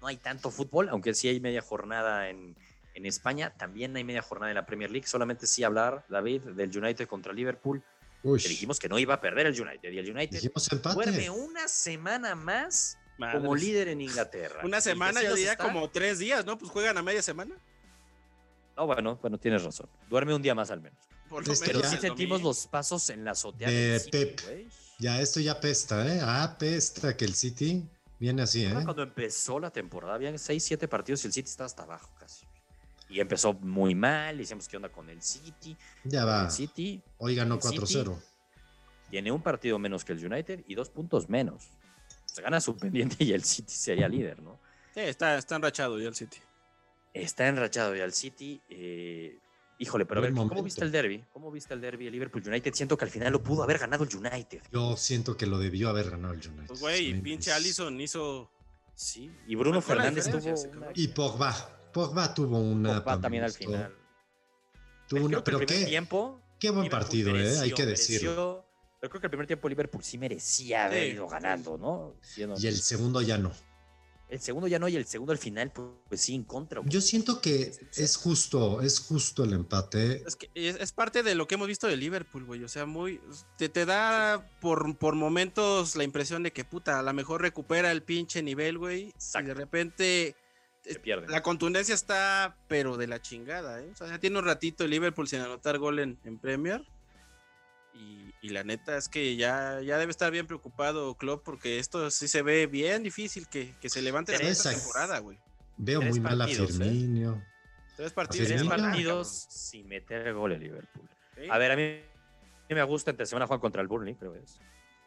no hay tanto fútbol, aunque sí hay media jornada en, en España. También hay media jornada en la Premier League. Solamente sí hablar, David, del United contra Liverpool. Uy, Que dijimos que no iba a perder el United. Y el United duerme una semana más como líder en Inglaterra. Una semana, yo diría está- como tres días, ¿no? Pues juegan a media semana. No, bueno, bueno, tienes razón. Duerme un día más al menos. Por lo Pero menos sí sentimos los pasos en la azotea De del City, Pep. Ya, esto ya pesta, ¿eh? Ah, pesta que el City viene así, ¿eh? Cuando empezó la temporada, habían 6, 7 partidos y el City estaba hasta abajo casi. Y empezó muy mal, decíamos qué onda con el City. Ya va. El City Hoy ganó el City 4-0. tiene un partido menos que el United y dos puntos menos. Se gana su pendiente y el City sería líder, ¿no? Sí, está, está enrachado ya el City. Está enrachado ya el City. eh, híjole, pero a ver, ¿cómo viste el derby? ¿Cómo viste el derby el Liverpool United? Siento que al final lo pudo haber ganado el United. Yo siento que lo debió haber ganado el United. Pues, güey, Sí, pinche. Allison hizo. Sí, y Bruno Fernández tuvo. Y Pogba. Pogba tuvo una. Pogba también al final. Tuvo una, pero qué, tiempo qué buen Liverpool partido, ¿eh? Hay que decirlo. mereció, pero creo que el primer tiempo Liverpool sí merecía haber ido ganando, ¿no? Siendo- Y el segundo ya no. El segundo ya no, y el segundo al final, pues, pues sí, en contra. güey. Yo siento que es justo, es justo el empate. Es que es, es parte de lo que hemos visto de Liverpool, güey. O sea, muy. Te, te da por, por momentos la impresión de que, puta, a lo mejor recupera el pinche nivel, güey. Y de repente. Se pierde. La contundencia está, pero de la chingada, ¿eh? O sea, ya tiene un ratito el Liverpool sin anotar gol en, en Premier. Y, y la neta es que ya, ya debe estar bien preocupado Klopp porque esto sí se ve bien difícil que, que se levante la Tres esta a- temporada, güey. Veo Tres muy mal a partidos, ¿eh? Firmino. Tres partidos. Tres Firmino. ganar, partidos sin meter gol el Liverpool. A ver, a mí, a mí me gusta entre semana juegan contra el Burnley, creo que es.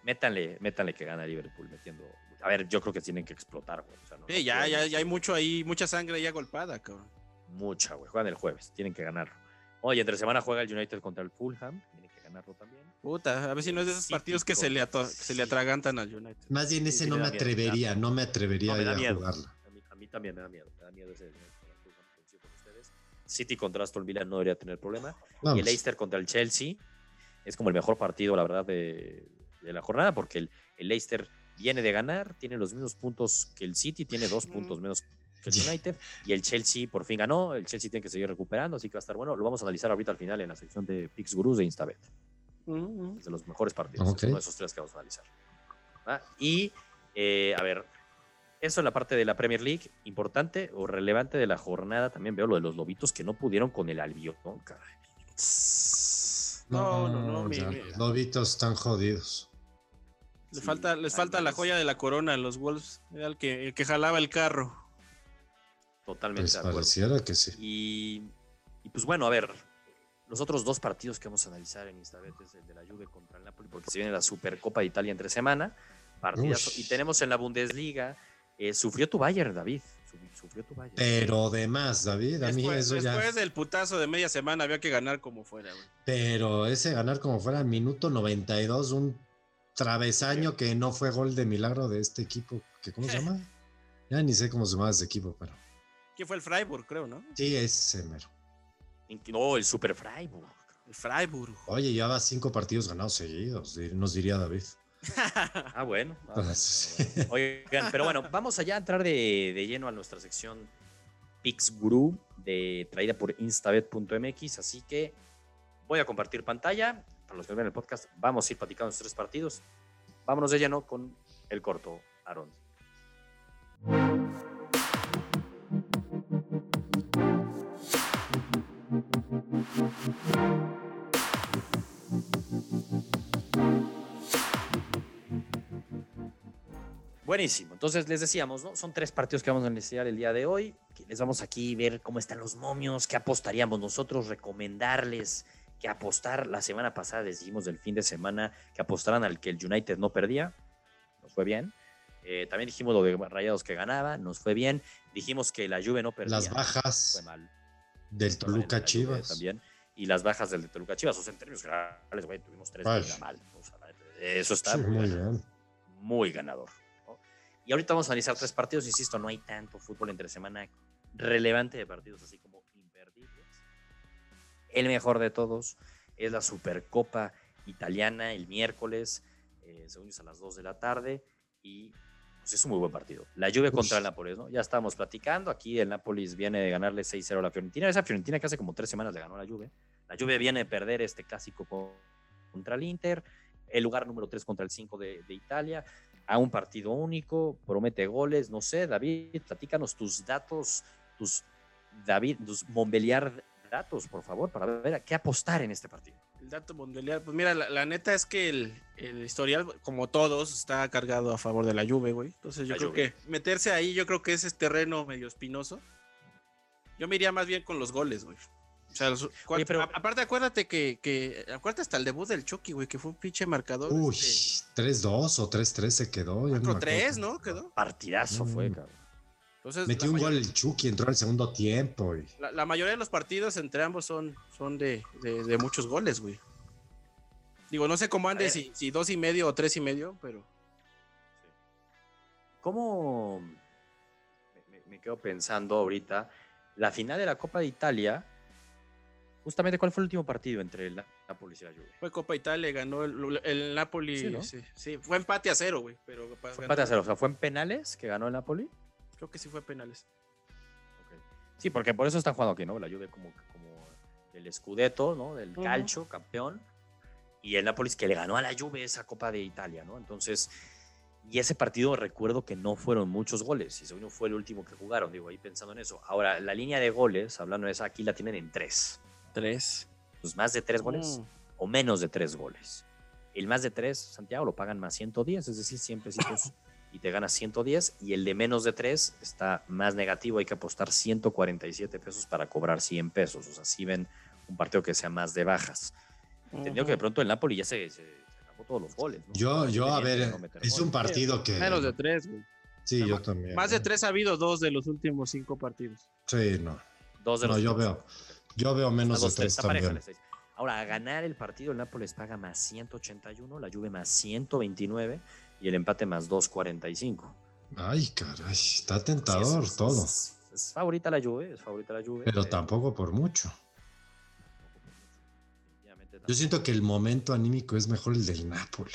Métanle, métanle que gana Liverpool metiendo. A ver, yo creo que tienen que explotar, güey. O sea, no- Sí, no ya, ya, ya hay mucho ahí, mucha sangre ahí agolpada, cabrón. Mucha, güey. Juegan el jueves, tienen que ganarlo. Oye, entre semana juega el United contra el Fulham, tienen que ganarlo también. Puta, a ver si no es de esos Sí, partidos que se le, que se le atragantan al United. Más bien ese sí, no me miedo, atrevería, no me atrevería No, me a da a miedo. jugarla. A mí, a mí también me da miedo. Me da miedo ese. City contra Aston Villa no debería tener problema. Y el Leicester contra el Chelsea es como el mejor partido, la verdad, de, de la jornada, porque el, el Leicester viene de ganar, tiene los mismos puntos que el City, tiene dos puntos menos el United, y el Chelsea por fin ganó, el Chelsea tiene que seguir recuperando, así que va a estar bueno. Lo vamos a analizar ahorita al final en la sección de Pix Gurus de Instabet, es de los mejores partidos, es uno de esos tres que vamos a analizar. ¿Va? Y, eh, a ver, eso en la parte de la Premier League, importante o relevante de la jornada, también veo lo de los lobitos que no pudieron con el Albion, caray. No, no, no, mi- ya, mi- los lobitos están jodidos. Le Sí, falta, les falta la joya de la corona, los Wolves. Era el que, el que jalaba el carro. Totalmente Pues de acuerdo. pareciera que sí. Y, y pues bueno, a ver, los otros dos partidos que vamos a analizar en Instabet es el de la Juve contra el Napoli, porque se viene la Supercopa de Italia entre semana, partidazo. Ush. Y tenemos en la Bundesliga, eh, sufrió tu Bayern, David, su- sufrió tu Bayern. Pero de más, David, a mí Después, eso ya. después del putazo de media semana había que ganar como fuera, güey. Pero ese ganar como fuera minuto 92, un travesaño que no fue gol de milagro de este equipo. que ¿Cómo se llama? Ya ni sé cómo se llama ese equipo, pero ¿Quién fue el Freiburg, creo, no? sí, ese mero. No, el Super Freiburg. El Freiburg. Oye, llevaba cinco partidos ganados seguidos, nos diría David. Ah, bueno. ah, Sí. Oigan, pero bueno, vamos allá a entrar de, de lleno a nuestra sección Pix Guru, de, traída por instabet.mx. Así que voy a compartir pantalla. Para los que ven el podcast, vamos a ir platicando los tres partidos. Vámonos de lleno con el corto, Aaron. Buenísimo. Entonces les decíamos, ¿no? Son tres partidos que vamos a analizar el día de hoy. Que les vamos aquí a ver cómo están los momios, qué apostaríamos nosotros, recomendarles que apostar. La semana pasada les dijimos del fin de semana que apostaran al que el United no perdía. Nos fue bien. Eh, también dijimos lo de Rayados que ganaba, nos fue bien. Dijimos que la Juve no perdía. Las bajas del Toluca Chivas. También. Y las bajas del de Toluca Chivas. O sea, en términos generales, güey, tuvimos tres mal. eso está muy, ganador. Y ahorita vamos a analizar tres partidos. Insisto, no hay tanto fútbol entre semana relevante de partidos así como imperdibles. El mejor de todos es la Supercopa Italiana el miércoles, eh, según a las 2 de la tarde. Y pues es un muy buen partido. La Juve contra el Nápoles, ¿no? Ya estábamos platicando. Aquí el Nápoles viene de ganarle 6-0 a la Fiorentina. Esa Fiorentina que hace como tres semanas le ganó a la Juve. La Juve viene de perder este clásico contra el Inter. El lugar número 3 contra el 5 de, Italia. A un partido único. Promete goles. No sé, David, platícanos tus datos, tus David, tus Montbeliar datos, por favor, para ver a qué apostar en este partido. El dato mundial, pues mira, la, neta es que el, historial, como todos, está cargado a favor de la Juve, güey. Entonces yo creo que meterse ahí, yo creo que ese es terreno medio espinoso. Yo me iría más bien con los goles, güey. O sea, pero, aparte acuérdate que, que, acuérdate hasta el debut del Chucky, güey, que fue un pinche marcador. Uy, 3-2 este o 3-3 se quedó. 4-3, ¿no? Quedó. Partidazo fue, mm. Metió un gol el Chucky, entró al segundo tiempo. La, mayoría de los partidos entre ambos son, son de, muchos goles, güey. Digo, no sé cómo ande, si, si, dos y medio o tres y medio, pero. ¿Cómo me, quedo pensando ahorita? La final de la Copa de Italia, justamente, ¿cuál fue el último partido entre el Napoli y la Juve? Fue Copa Italia, ganó el, el Napoli. Sí, fue empate a cero, güey. Pero fue empate a cero, o sea, ¿fue en penales que ganó el Napoli? Creo que sí fue penales. Sí, porque por eso están jugando aquí, ¿no? La Juve como, como el Scudetto, ¿no? Del calcio, campeón. Y el Nápoles que le ganó a la Juve esa Copa de Italia, ¿no? Entonces, y ese partido recuerdo que no fueron muchos goles. Y según fue el último que jugaron, digo, ahí pensando en eso. Ahora, la línea de goles, hablando de esa, aquí la tienen en tres. ¿Tres? Pues más de tres goles mm. o menos de tres goles. El más de tres, Santiago, lo pagan más 110, es decir, siempre y te ganas 110 y el de menos de 3 está más negativo, hay que apostar 147 pesos para cobrar 100 pesos, o sea, si ven un partido que sea más de bajas. Entendió que de pronto el Napoli ya se, se, acabó todos los goles. Yo, yo, a ver, es un partido que... Menos de 3, güey. Sí, yo también. Más de 3 ha habido dos de los últimos 5 partidos. Sí, no. Dos de los no, yo veo. Yo veo menos de 3 también. Ahora, a ganar el partido, el Nápoles paga más 181, la Juve más 129 y el empate más 2.45. Ay, caray, está tentador todo. Es, favorita la Juve, es favorita la Juve. Pero tampoco por mucho. Yo siento que el momento anímico es mejor el del Napoli.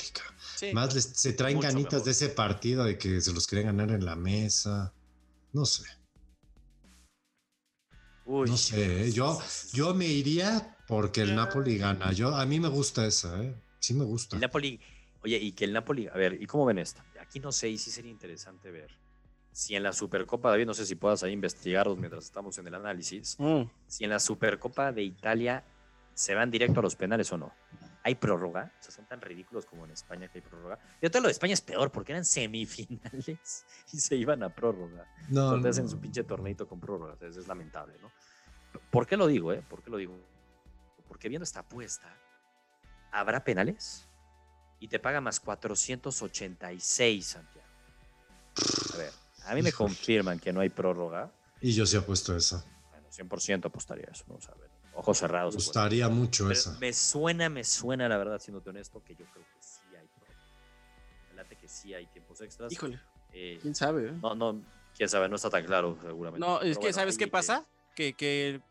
Más se traen ganitas de ese partido de que se los quieren ganar en la mesa. No sé. no sé, ¿eh? yo, yo me iría porque el Napoli gana. Yo, a mí me gusta esa, ¿eh? Sí me gusta. El Napoli Oye, y que el Napoli, a ver, ¿y cómo ven esto? Aquí no sé, y sí sería interesante ver si en la Supercopa, David, no sé si puedas ahí investigarlos mientras estamos en el análisis, mm. si en la Supercopa de Italia se van directo a los penales o no. ¿Hay prórroga? O sea, son tan ridículos como en España que hay prórroga. Y todo lo de España es peor porque eran semifinales y se iban a prórroga. No. Entonces hacen su pinche torneito con prórroga. es lamentable, ¿no? ¿Por qué lo digo, eh? ¿Por qué lo digo? Porque viendo esta apuesta, ¿habrá penales? Y te paga más 486, Santiago. A ver, a mí me confirman que no hay prórroga. Y yo sí apuesto eso. Bueno, 100% apostaría eso, ¿no? ojos cerrados. Me gustaría mucho eso. Me suena, me suena, la verdad, siendo honesto, que yo creo que sí hay prórroga. Late que sí hay tiempos extras. Híjole. Eh, ¿Quién sabe? No, no, quién sabe, no está tan claro, seguramente. No, es que, ¿sabes qué pasa? Que, que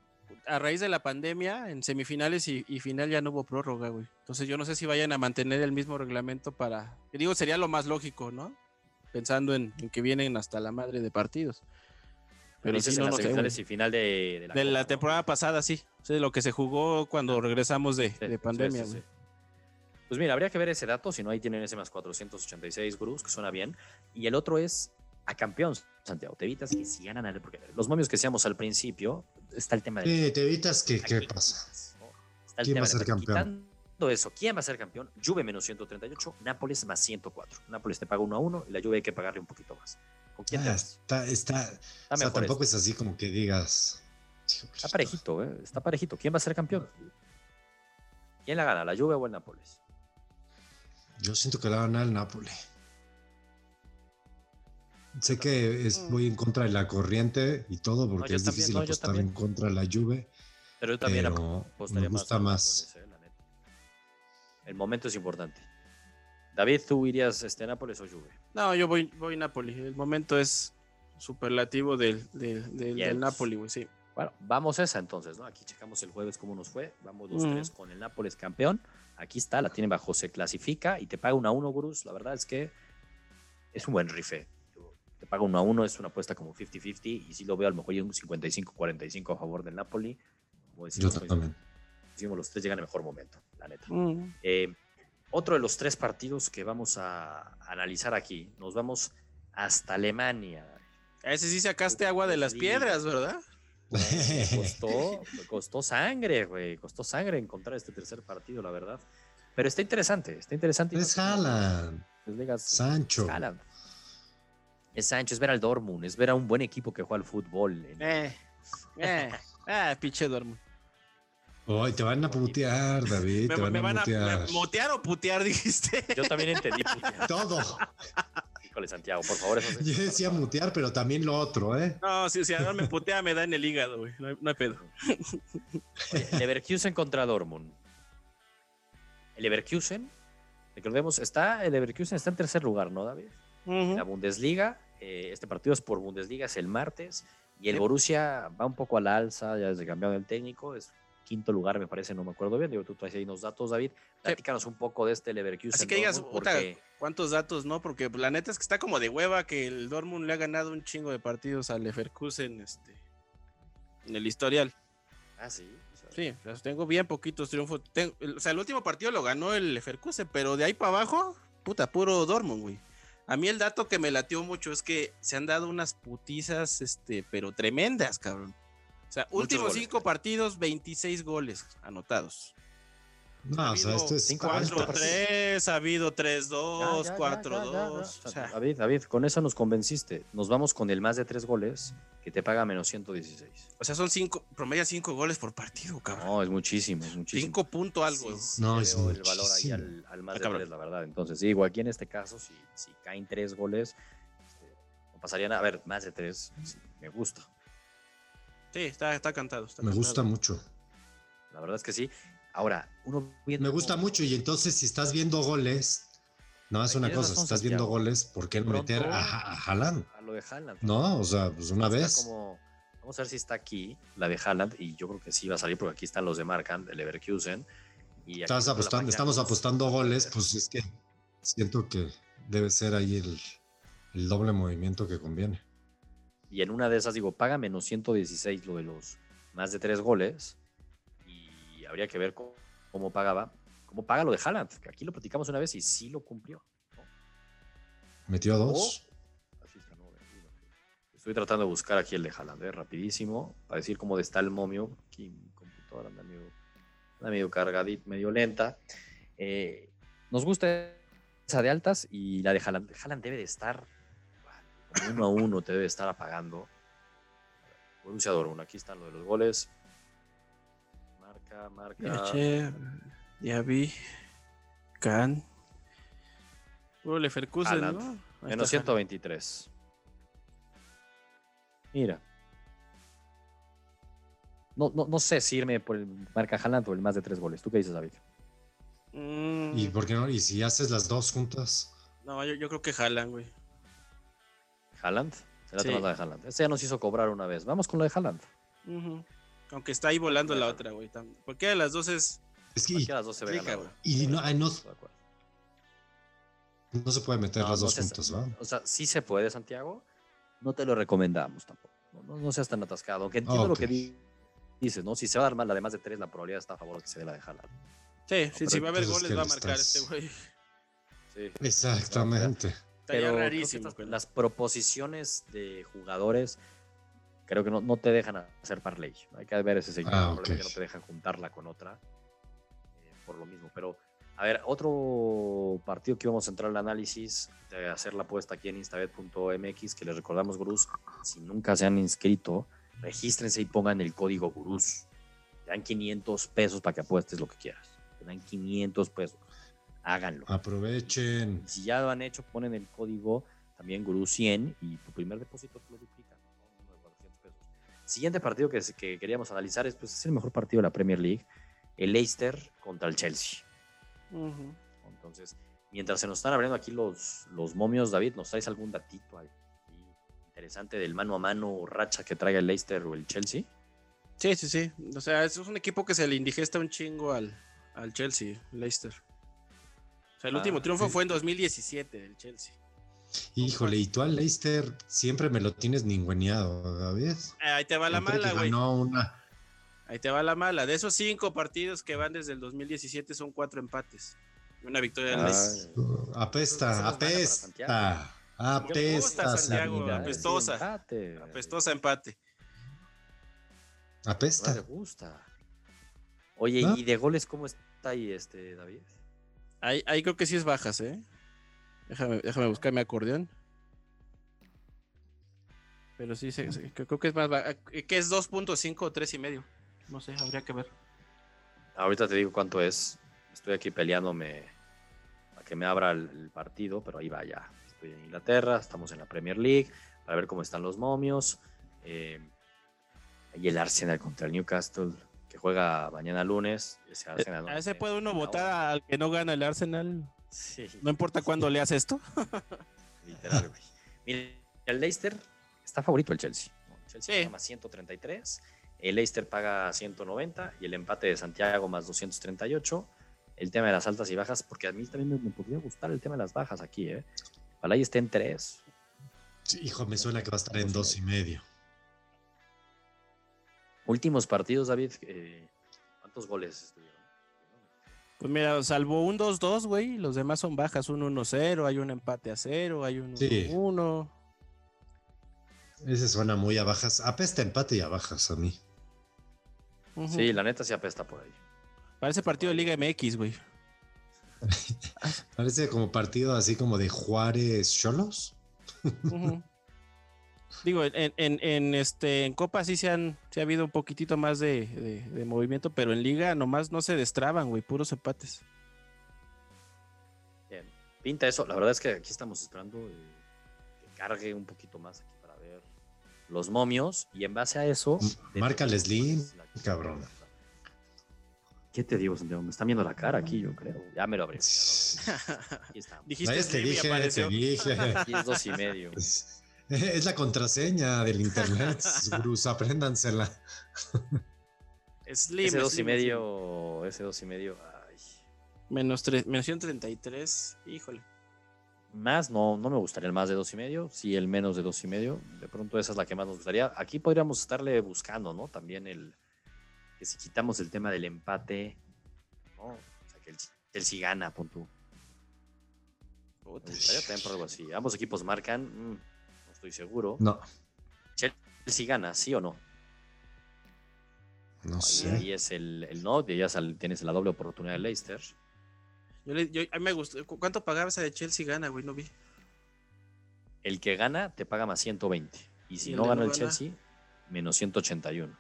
a raíz de la pandemia, en semifinales y, final ya no hubo prórroga, güey. Entonces yo no sé si vayan a mantener el mismo reglamento para... digo, sería lo más lógico, ¿no? Pensando en, que vienen hasta la madre de partidos. Pero sí, no, semifinales y final de, de la, temporada pasada, sí. O lo que se jugó cuando regresamos de, pandemia, güey. Pues mira, habría que ver ese dato, si no ahí tienen ese más 486 grus, que suena bien. Y el otro es a campeón, Santiago. Te evitas que si ganan, porque los momios que seamos al principio, está el tema de. Sí, te evitas que qué pasa. Está el ¿Quién va a ser campeón? Quitando eso, ¿quién va a ser campeón? Juve menos 138, Nápoles más 104. Nápoles te paga 1 a 1 y la Juve hay que pagarle un poquito más. ¿Con quién ah, Está, está, o sea, tampoco es así como que digas. Está parejito, ¿eh? Está parejito. ¿Quién va a ser campeón? ¿Quién la gana, la Juve o el Nápoles? Yo siento que la gana el Nápoles. Sé que es, mm. voy en contra de la corriente y todo, porque es difícil apostar en contra de la Juve. Pero yo también me gusta más. Eh, El momento es importante. David, ¿tú irías este, Nápoles o Juve? No, yo voy, voy Nápoles. El momento es superlativo del, del, Napoli, güey, sí. Bueno, vamos a esa entonces, ¿no? Aquí checamos el jueves cómo nos fue. Vamos los tres con el Nápoles campeón. Aquí está, la tiene bajo, se clasifica y te paga uno a uno, Gurus. La verdad es que es un buen rife. Te paga uno a uno, es una apuesta como 50-50 y si lo veo a lo mejor un 55-45 a favor del Napoli. Yo también. Decimos, los tres llegan en mejor momento, la neta. Eh, otro de los tres partidos que vamos a analizar aquí, nos vamos hasta Alemania. ese sí sacaste agua de las piedras, ¿verdad? costó, costó sangre, güey. Costó sangre encontrar este tercer partido, la verdad. Pero está interesante, está interesante. Es Haaland. Sancho. Es Sancho, es ver al Dortmund, es ver a un buen equipo que juega al fútbol. Eh, eh, ah, pinche Dortmund. Ay, te van a putear, David. Me, te van, a, putear. ¿Motear o putear, dijiste? Yo también entendí putear. Todo. Híjole, Santiago, por favor. Eso Yo decía mutear, pero también lo otro, ¿eh? No, si, si no me putea, me da en el hígado, güey. No, hay, pedo. Leverkusen contra Dortmund. El Leverkusen, recordemos, está, el Leverkusen está en tercer lugar, ¿no, David? La Bundesliga, eh, este partido es por Bundesliga, es el martes. Y el Borussia va un poco a la alza, ya desde cambiado el técnico, es quinto lugar, me parece, no me acuerdo bien. Digo, tú traes ahí unos datos, David. Platícanos un poco de este Leverkusen. Así que digas, ¿cuántos datos, no? Porque la neta es que está como de hueva que el Dortmund le ha ganado un chingo de partidos al Leverkusen este, en el historial. Ah, sí. Sí, tengo bien poquitos triunfos. o sea, el último partido lo ganó el Leverkusen, pero de ahí para abajo, puta, puro Dortmund, güey. A mí el dato que me latió mucho es que se han dado unas putizas, este, pero tremendas, cabrón. O sea, últimos cinco partidos, 26 goles anotados. No, o sea, esto es 4-3, ha habido 3-2, 4-2. David, David, con eso nos convenciste. Nos vamos con el más de 3 goles que te paga menos 116. O sea, son 5, promedia 5 goles por partido, cabrón. No, es muchísimo, es muchísimo. 5 punto algo. no, es el valor ahí al, más de 3, la verdad. Entonces, digo, aquí en este caso, si, si caen 3 goles, este, no pasaría nada. A ver, más de 3, me gusta. Sí, está, está cantado. me gusta mucho. La verdad es que sí. Ahora, uno Me gusta mucho y entonces si estás viendo goles, no es una cosa, si estás viendo goles, ¿por qué no meter a, a Haaland? A lo de Haaland. No, o sea, pues una vez. vamos a ver si está aquí la de Haaland y yo creo que sí va a salir porque aquí están los de Markham, de Leverkusen. Y Estás apostando, estamos apostando goles, pues es que siento que debe ser ahí el, el doble movimiento que conviene. Y en una de esas digo, paga menos 116 lo de los más de tres goles. Y habría que ver cómo, pagaba, cómo paga lo de Haaland, que aquí lo platicamos una vez y sí lo cumplió. Metió dos. Estoy tratando de buscar aquí el de Haaland, ¿eh? rapidísimo, para decir cómo está el momio. Aquí mi computadora anda medio, medio cargadita, medio lenta. Eh, nos gusta esa de altas y la de Haaland. Haaland debe de estar uno a uno te debe estar apagando. Borussia Dortmund, aquí están los de los goles. Marca, marca. ya vi. Can. Leverkusen, ¿no? Menos 123. Mira. No, no, no, sé si irme por el marca Haaland o el más de tres goles. ¿Tú qué dices, David? Mm. ¿Y por qué no? ¿Y si haces las dos juntas? No, yo, yo creo que Haaland, güey. Haaland. Será sí. de Haaland. Este ya nos hizo cobrar una vez. Vamos con la de Haaland. Aunque está ahí volando la otra, güey. Cualquiera de las dos es. Es que. de las dos se ve Y no, no, no, se puede meter las dos juntas, ¿no? O sea, sí se puede, Santiago. No te lo recomendamos tampoco. No, seas tan atascado. Aunque entiendo lo que dices, ¿no? Si se va a dar mal la de más de tres, la probabilidad está a favor de que se dé la de Haaland. Sí, sí si va a haber goles, va a marcar este güey. Sí. Exactamente pero las proposiciones de jugadores creo que no, te dejan hacer parlay. Hay que ver ese seguimiento, ah, no te dejan juntarla con otra eh, por lo mismo. Pero, a ver, otro partido que vamos a entrar al análisis, de hacer la apuesta aquí en instabet.mx, que les recordamos, Gurús, si nunca se han inscrito, regístrense y pongan el código Gurús. Te dan 500 pesos para que apuestes lo que quieras. Te dan 500 pesos háganlo. Aprovechen. Si ya lo han hecho, ponen el código también Guru 100 y tu primer depósito te lo duplican. Siguiente partido que, que queríamos analizar es, pues, es el mejor partido de la Premier League, el Leicester contra el Chelsea. Entonces, mientras se nos están abriendo aquí los, los momios, David, ¿nos traes algún datito ahí interesante del mano a mano racha que traiga el Leicester o el Chelsea? Sí, sí, sí. O sea, es un equipo que se le indigesta un chingo al, al Chelsea, Leicester. O sea, el último ah, triunfo fue en 2017 del Chelsea. Híjole, y tú al Leicester siempre me lo tienes ningüeneado, David. Ahí te va la mala, güey. Una... Ahí te va la mala. De esos cinco partidos que van desde el 2017 son cuatro empates. Una victoria del Leicester. apesta, apesta. Apesta, Santiago. Apestosa. Apestosa empate. Apesta. No le gusta. Oye, ¿y de goles cómo está ahí este David? Ahí, ahí creo que sí es bajas, ¿eh? Déjame, déjame buscar mi acordeón. Pero sí, creo que es más que es 2.5 o 3.5. No sé, habría que ver. Ahorita te digo cuánto es. Estoy aquí peleándome para que me abra el, partido, pero ahí va ya. Estoy en Inglaterra, estamos en la Premier League, para ver cómo están los momios. Eh, ahí el Arsenal contra el Newcastle, que juega mañana lunes. Ese eh, ¿A ese puede uno votar al que no gana el Arsenal? No importa cuándo leas esto. Literal, güey. Mira, el Leicester está favorito el Chelsea. El Chelsea paga más 133, el Leicester paga 190 y el empate de Santiago más 238. El tema de las altas y bajas, porque a mí también me, podría gustar el tema de las bajas aquí, ¿eh? Ojalá y esté en 3. hijo, me suena que va a estar en 2 y medio. Últimos partidos, David, eh, ¿cuántos goles estuvieron? Pues mira, salvo un 2-2, güey, los demás son bajas, un 1-0, hay un empate a 0, hay un 1-1. Ese suena muy a bajas, apesta empate y a bajas a mí. Sí, la neta sí apesta por ahí. Parece partido de Liga MX, güey. Parece como partido así como de Juárez Cholos. Digo, en, en, este, en Copa sí se, han, ha habido un poquitito más de, movimiento, pero en Liga nomás no se destraban, güey, puros empates. Bien, pinta eso. La verdad es que aquí estamos esperando eh, que cargue un poquito más aquí para ver los momios y en base a eso. Marca Leslie, cabrón. ¿Qué te digo, Santiago? Me están viendo la cara aquí, yo creo. Ya me lo abrí. Aquí estamos. Dijiste, te dije, te dije. Aquí es dos y medio. Es la contraseña del internet, Bruce, apréndansela. Slim, ese dos y medio, ese dos y medio, ay. Menos, tres, menos 33, híjole. Más, no, no me gustaría el más de dos y medio, sí el menos de dos y medio. De pronto esa es la que más nos gustaría. Aquí podríamos estarle buscando, ¿no? También el que si quitamos el tema del empate, ¿no? O sea, que el Chelsea gana, pon tú. Me gustaría también por algo así. Ambos equipos marcan. Mm, estoy seguro. No. Chelsea gana, ¿sí o no? No sé. Ahí es el, el no, y ya tienes la doble oportunidad de Leicester. Yo, a mí me gustó. ¿Cuánto pagaba esa de Chelsea gana, güey? No vi. El que gana te paga más 120. Y si no gana el Chelsea, menos 181. Mm.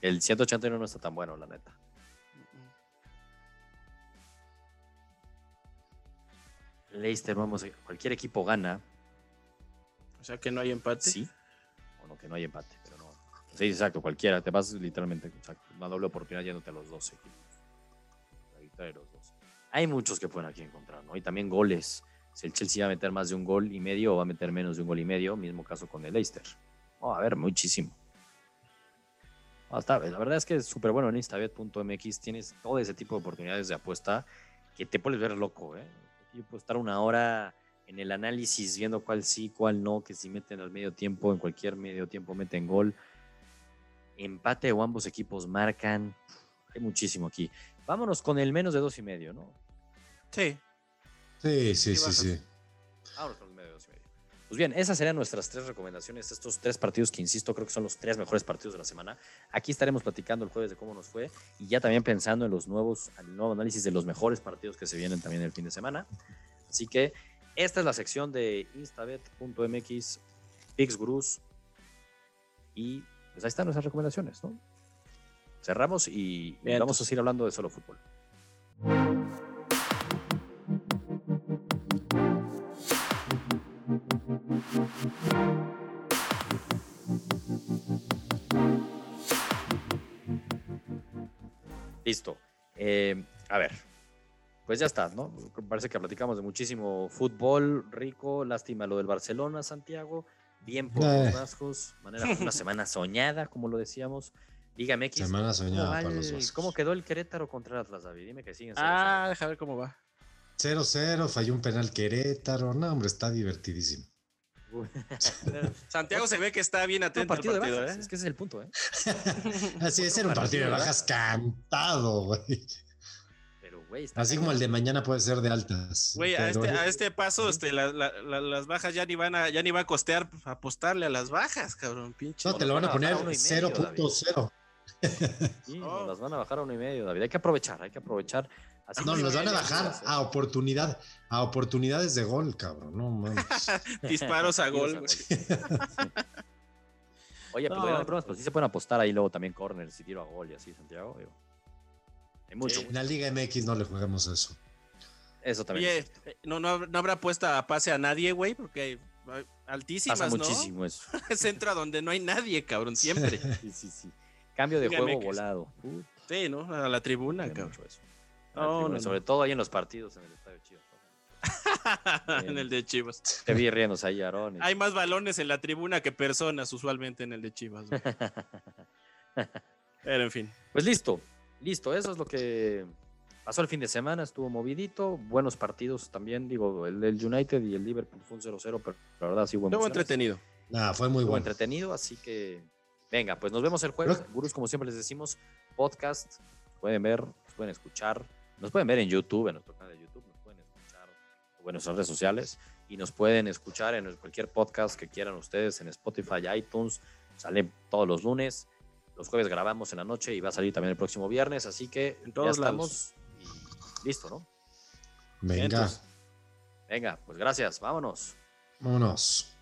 El 181 no está tan bueno, la neta. Leicester, vamos, cualquier equipo gana. O sea que no hay empate. Sí. Bueno, que no hay empate, pero no. Sí, exacto, cualquiera. Te vas literalmente, exacto, una doble oportunidad yéndote a los dos equipos. La de los dos. Hay muchos que pueden aquí encontrar, ¿no? Y también goles. Si el Chelsea va a meter más de un gol y medio o va a meter menos de un gol y medio, mismo caso con el Leicester. Oh, a ver, muchísimo. la verdad es que es súper bueno en instabet.mx. Tienes todo ese tipo de oportunidades de apuesta que te puedes ver loco, ¿eh? Yo puedo estar una hora en el análisis viendo cuál sí, cuál no, que si meten al medio tiempo, en cualquier medio tiempo meten gol. Empate o ambos equipos marcan. Hay muchísimo aquí. Vámonos con el menos de dos y medio, ¿no? Sí. Sí, sí, sí, sí. Vámonos con Pues bien, esas serían nuestras tres recomendaciones. Estos tres partidos que, insisto, creo que son los tres mejores partidos de la semana. Aquí estaremos platicando el jueves de cómo nos fue y ya también pensando en los nuevos, el nuevo análisis de los mejores partidos que se vienen también el fin de semana. Así que esta es la sección de instabet.mx, Pixgrus y pues ahí están nuestras recomendaciones, ¿no? Cerramos y vamos a seguir hablando de solo fútbol. Listo. Eh, a ver, pues ya está, ¿no? Parece que platicamos de muchísimo fútbol rico. Lástima lo del Barcelona, Santiago. Bien por los eh. vascos. Manera, una semana soñada, como lo decíamos. Dígame, X. Semana soñada para los vascos. ¿Cómo quedó el Querétaro contra Atlas, David? Dime que siguen. Ah, déjame ver cómo va. 0-0, falló un penal Querétaro. No, hombre, está divertidísimo. Santiago se ve que está bien atento al partido, ¿eh? Es que ese es el punto, ¿eh? Así es, era un partido de bajas cantado, güey. Pero, güey, Así como el de mañana puede ser de altas. Güey, a, este, a este paso, este, las bajas ya ni van a, ya ni va a costear apostarle a las bajas, cabrón, pinche. No, te lo van a poner 0.0. Sí, las van a bajar a uno y medio, David. Hay que aprovechar, hay que aprovechar no, los van a bajar a oportunidad, a oportunidades de gol, cabrón. No mames. Disparos a gol. Oye, pero pues, sí se pueden apostar ahí luego también corners y tiro a gol y así, Santiago. Hay mucho. en la Liga MX no le jugamos eso. Eso también. Oye, no, no, habrá puesta a pase a nadie, güey, porque altísimas, Pasa muchísimo eso. es entra donde no hay nadie, cabrón, siempre. sí, sí, sí. Cambio de juego volado. Sí, ¿no? A la tribuna, cabrón. Eso. No, sobre todo ahí en los partidos en el estadio Chivas. en el de Chivas. Te vi riéndose ahí, Aaron. Hay más balones en la tribuna que personas usualmente en el de Chivas. Pero en fin. Pues listo, listo. Eso es lo que pasó el fin de semana. Estuvo movidito. Buenos partidos también. Digo, el del United y el Liverpool fue un 0-0, pero la verdad sí, bueno. Estuvo entretenido. Nada, fue muy bueno. entretenido, así que venga, pues nos vemos el jueves. Gurús, como siempre les decimos, podcast. Pueden ver, pueden escuchar nos pueden ver en YouTube, en nuestro canal de YouTube, nos pueden escuchar en nuestras redes sociales y nos pueden escuchar en cualquier podcast que quieran ustedes, en Spotify, iTunes. Sale todos los lunes. Los jueves grabamos en la noche y va a salir también el próximo viernes. Así que ya estamos y listo, ¿no? Venga. venga, pues gracias. Vámonos. Vámonos.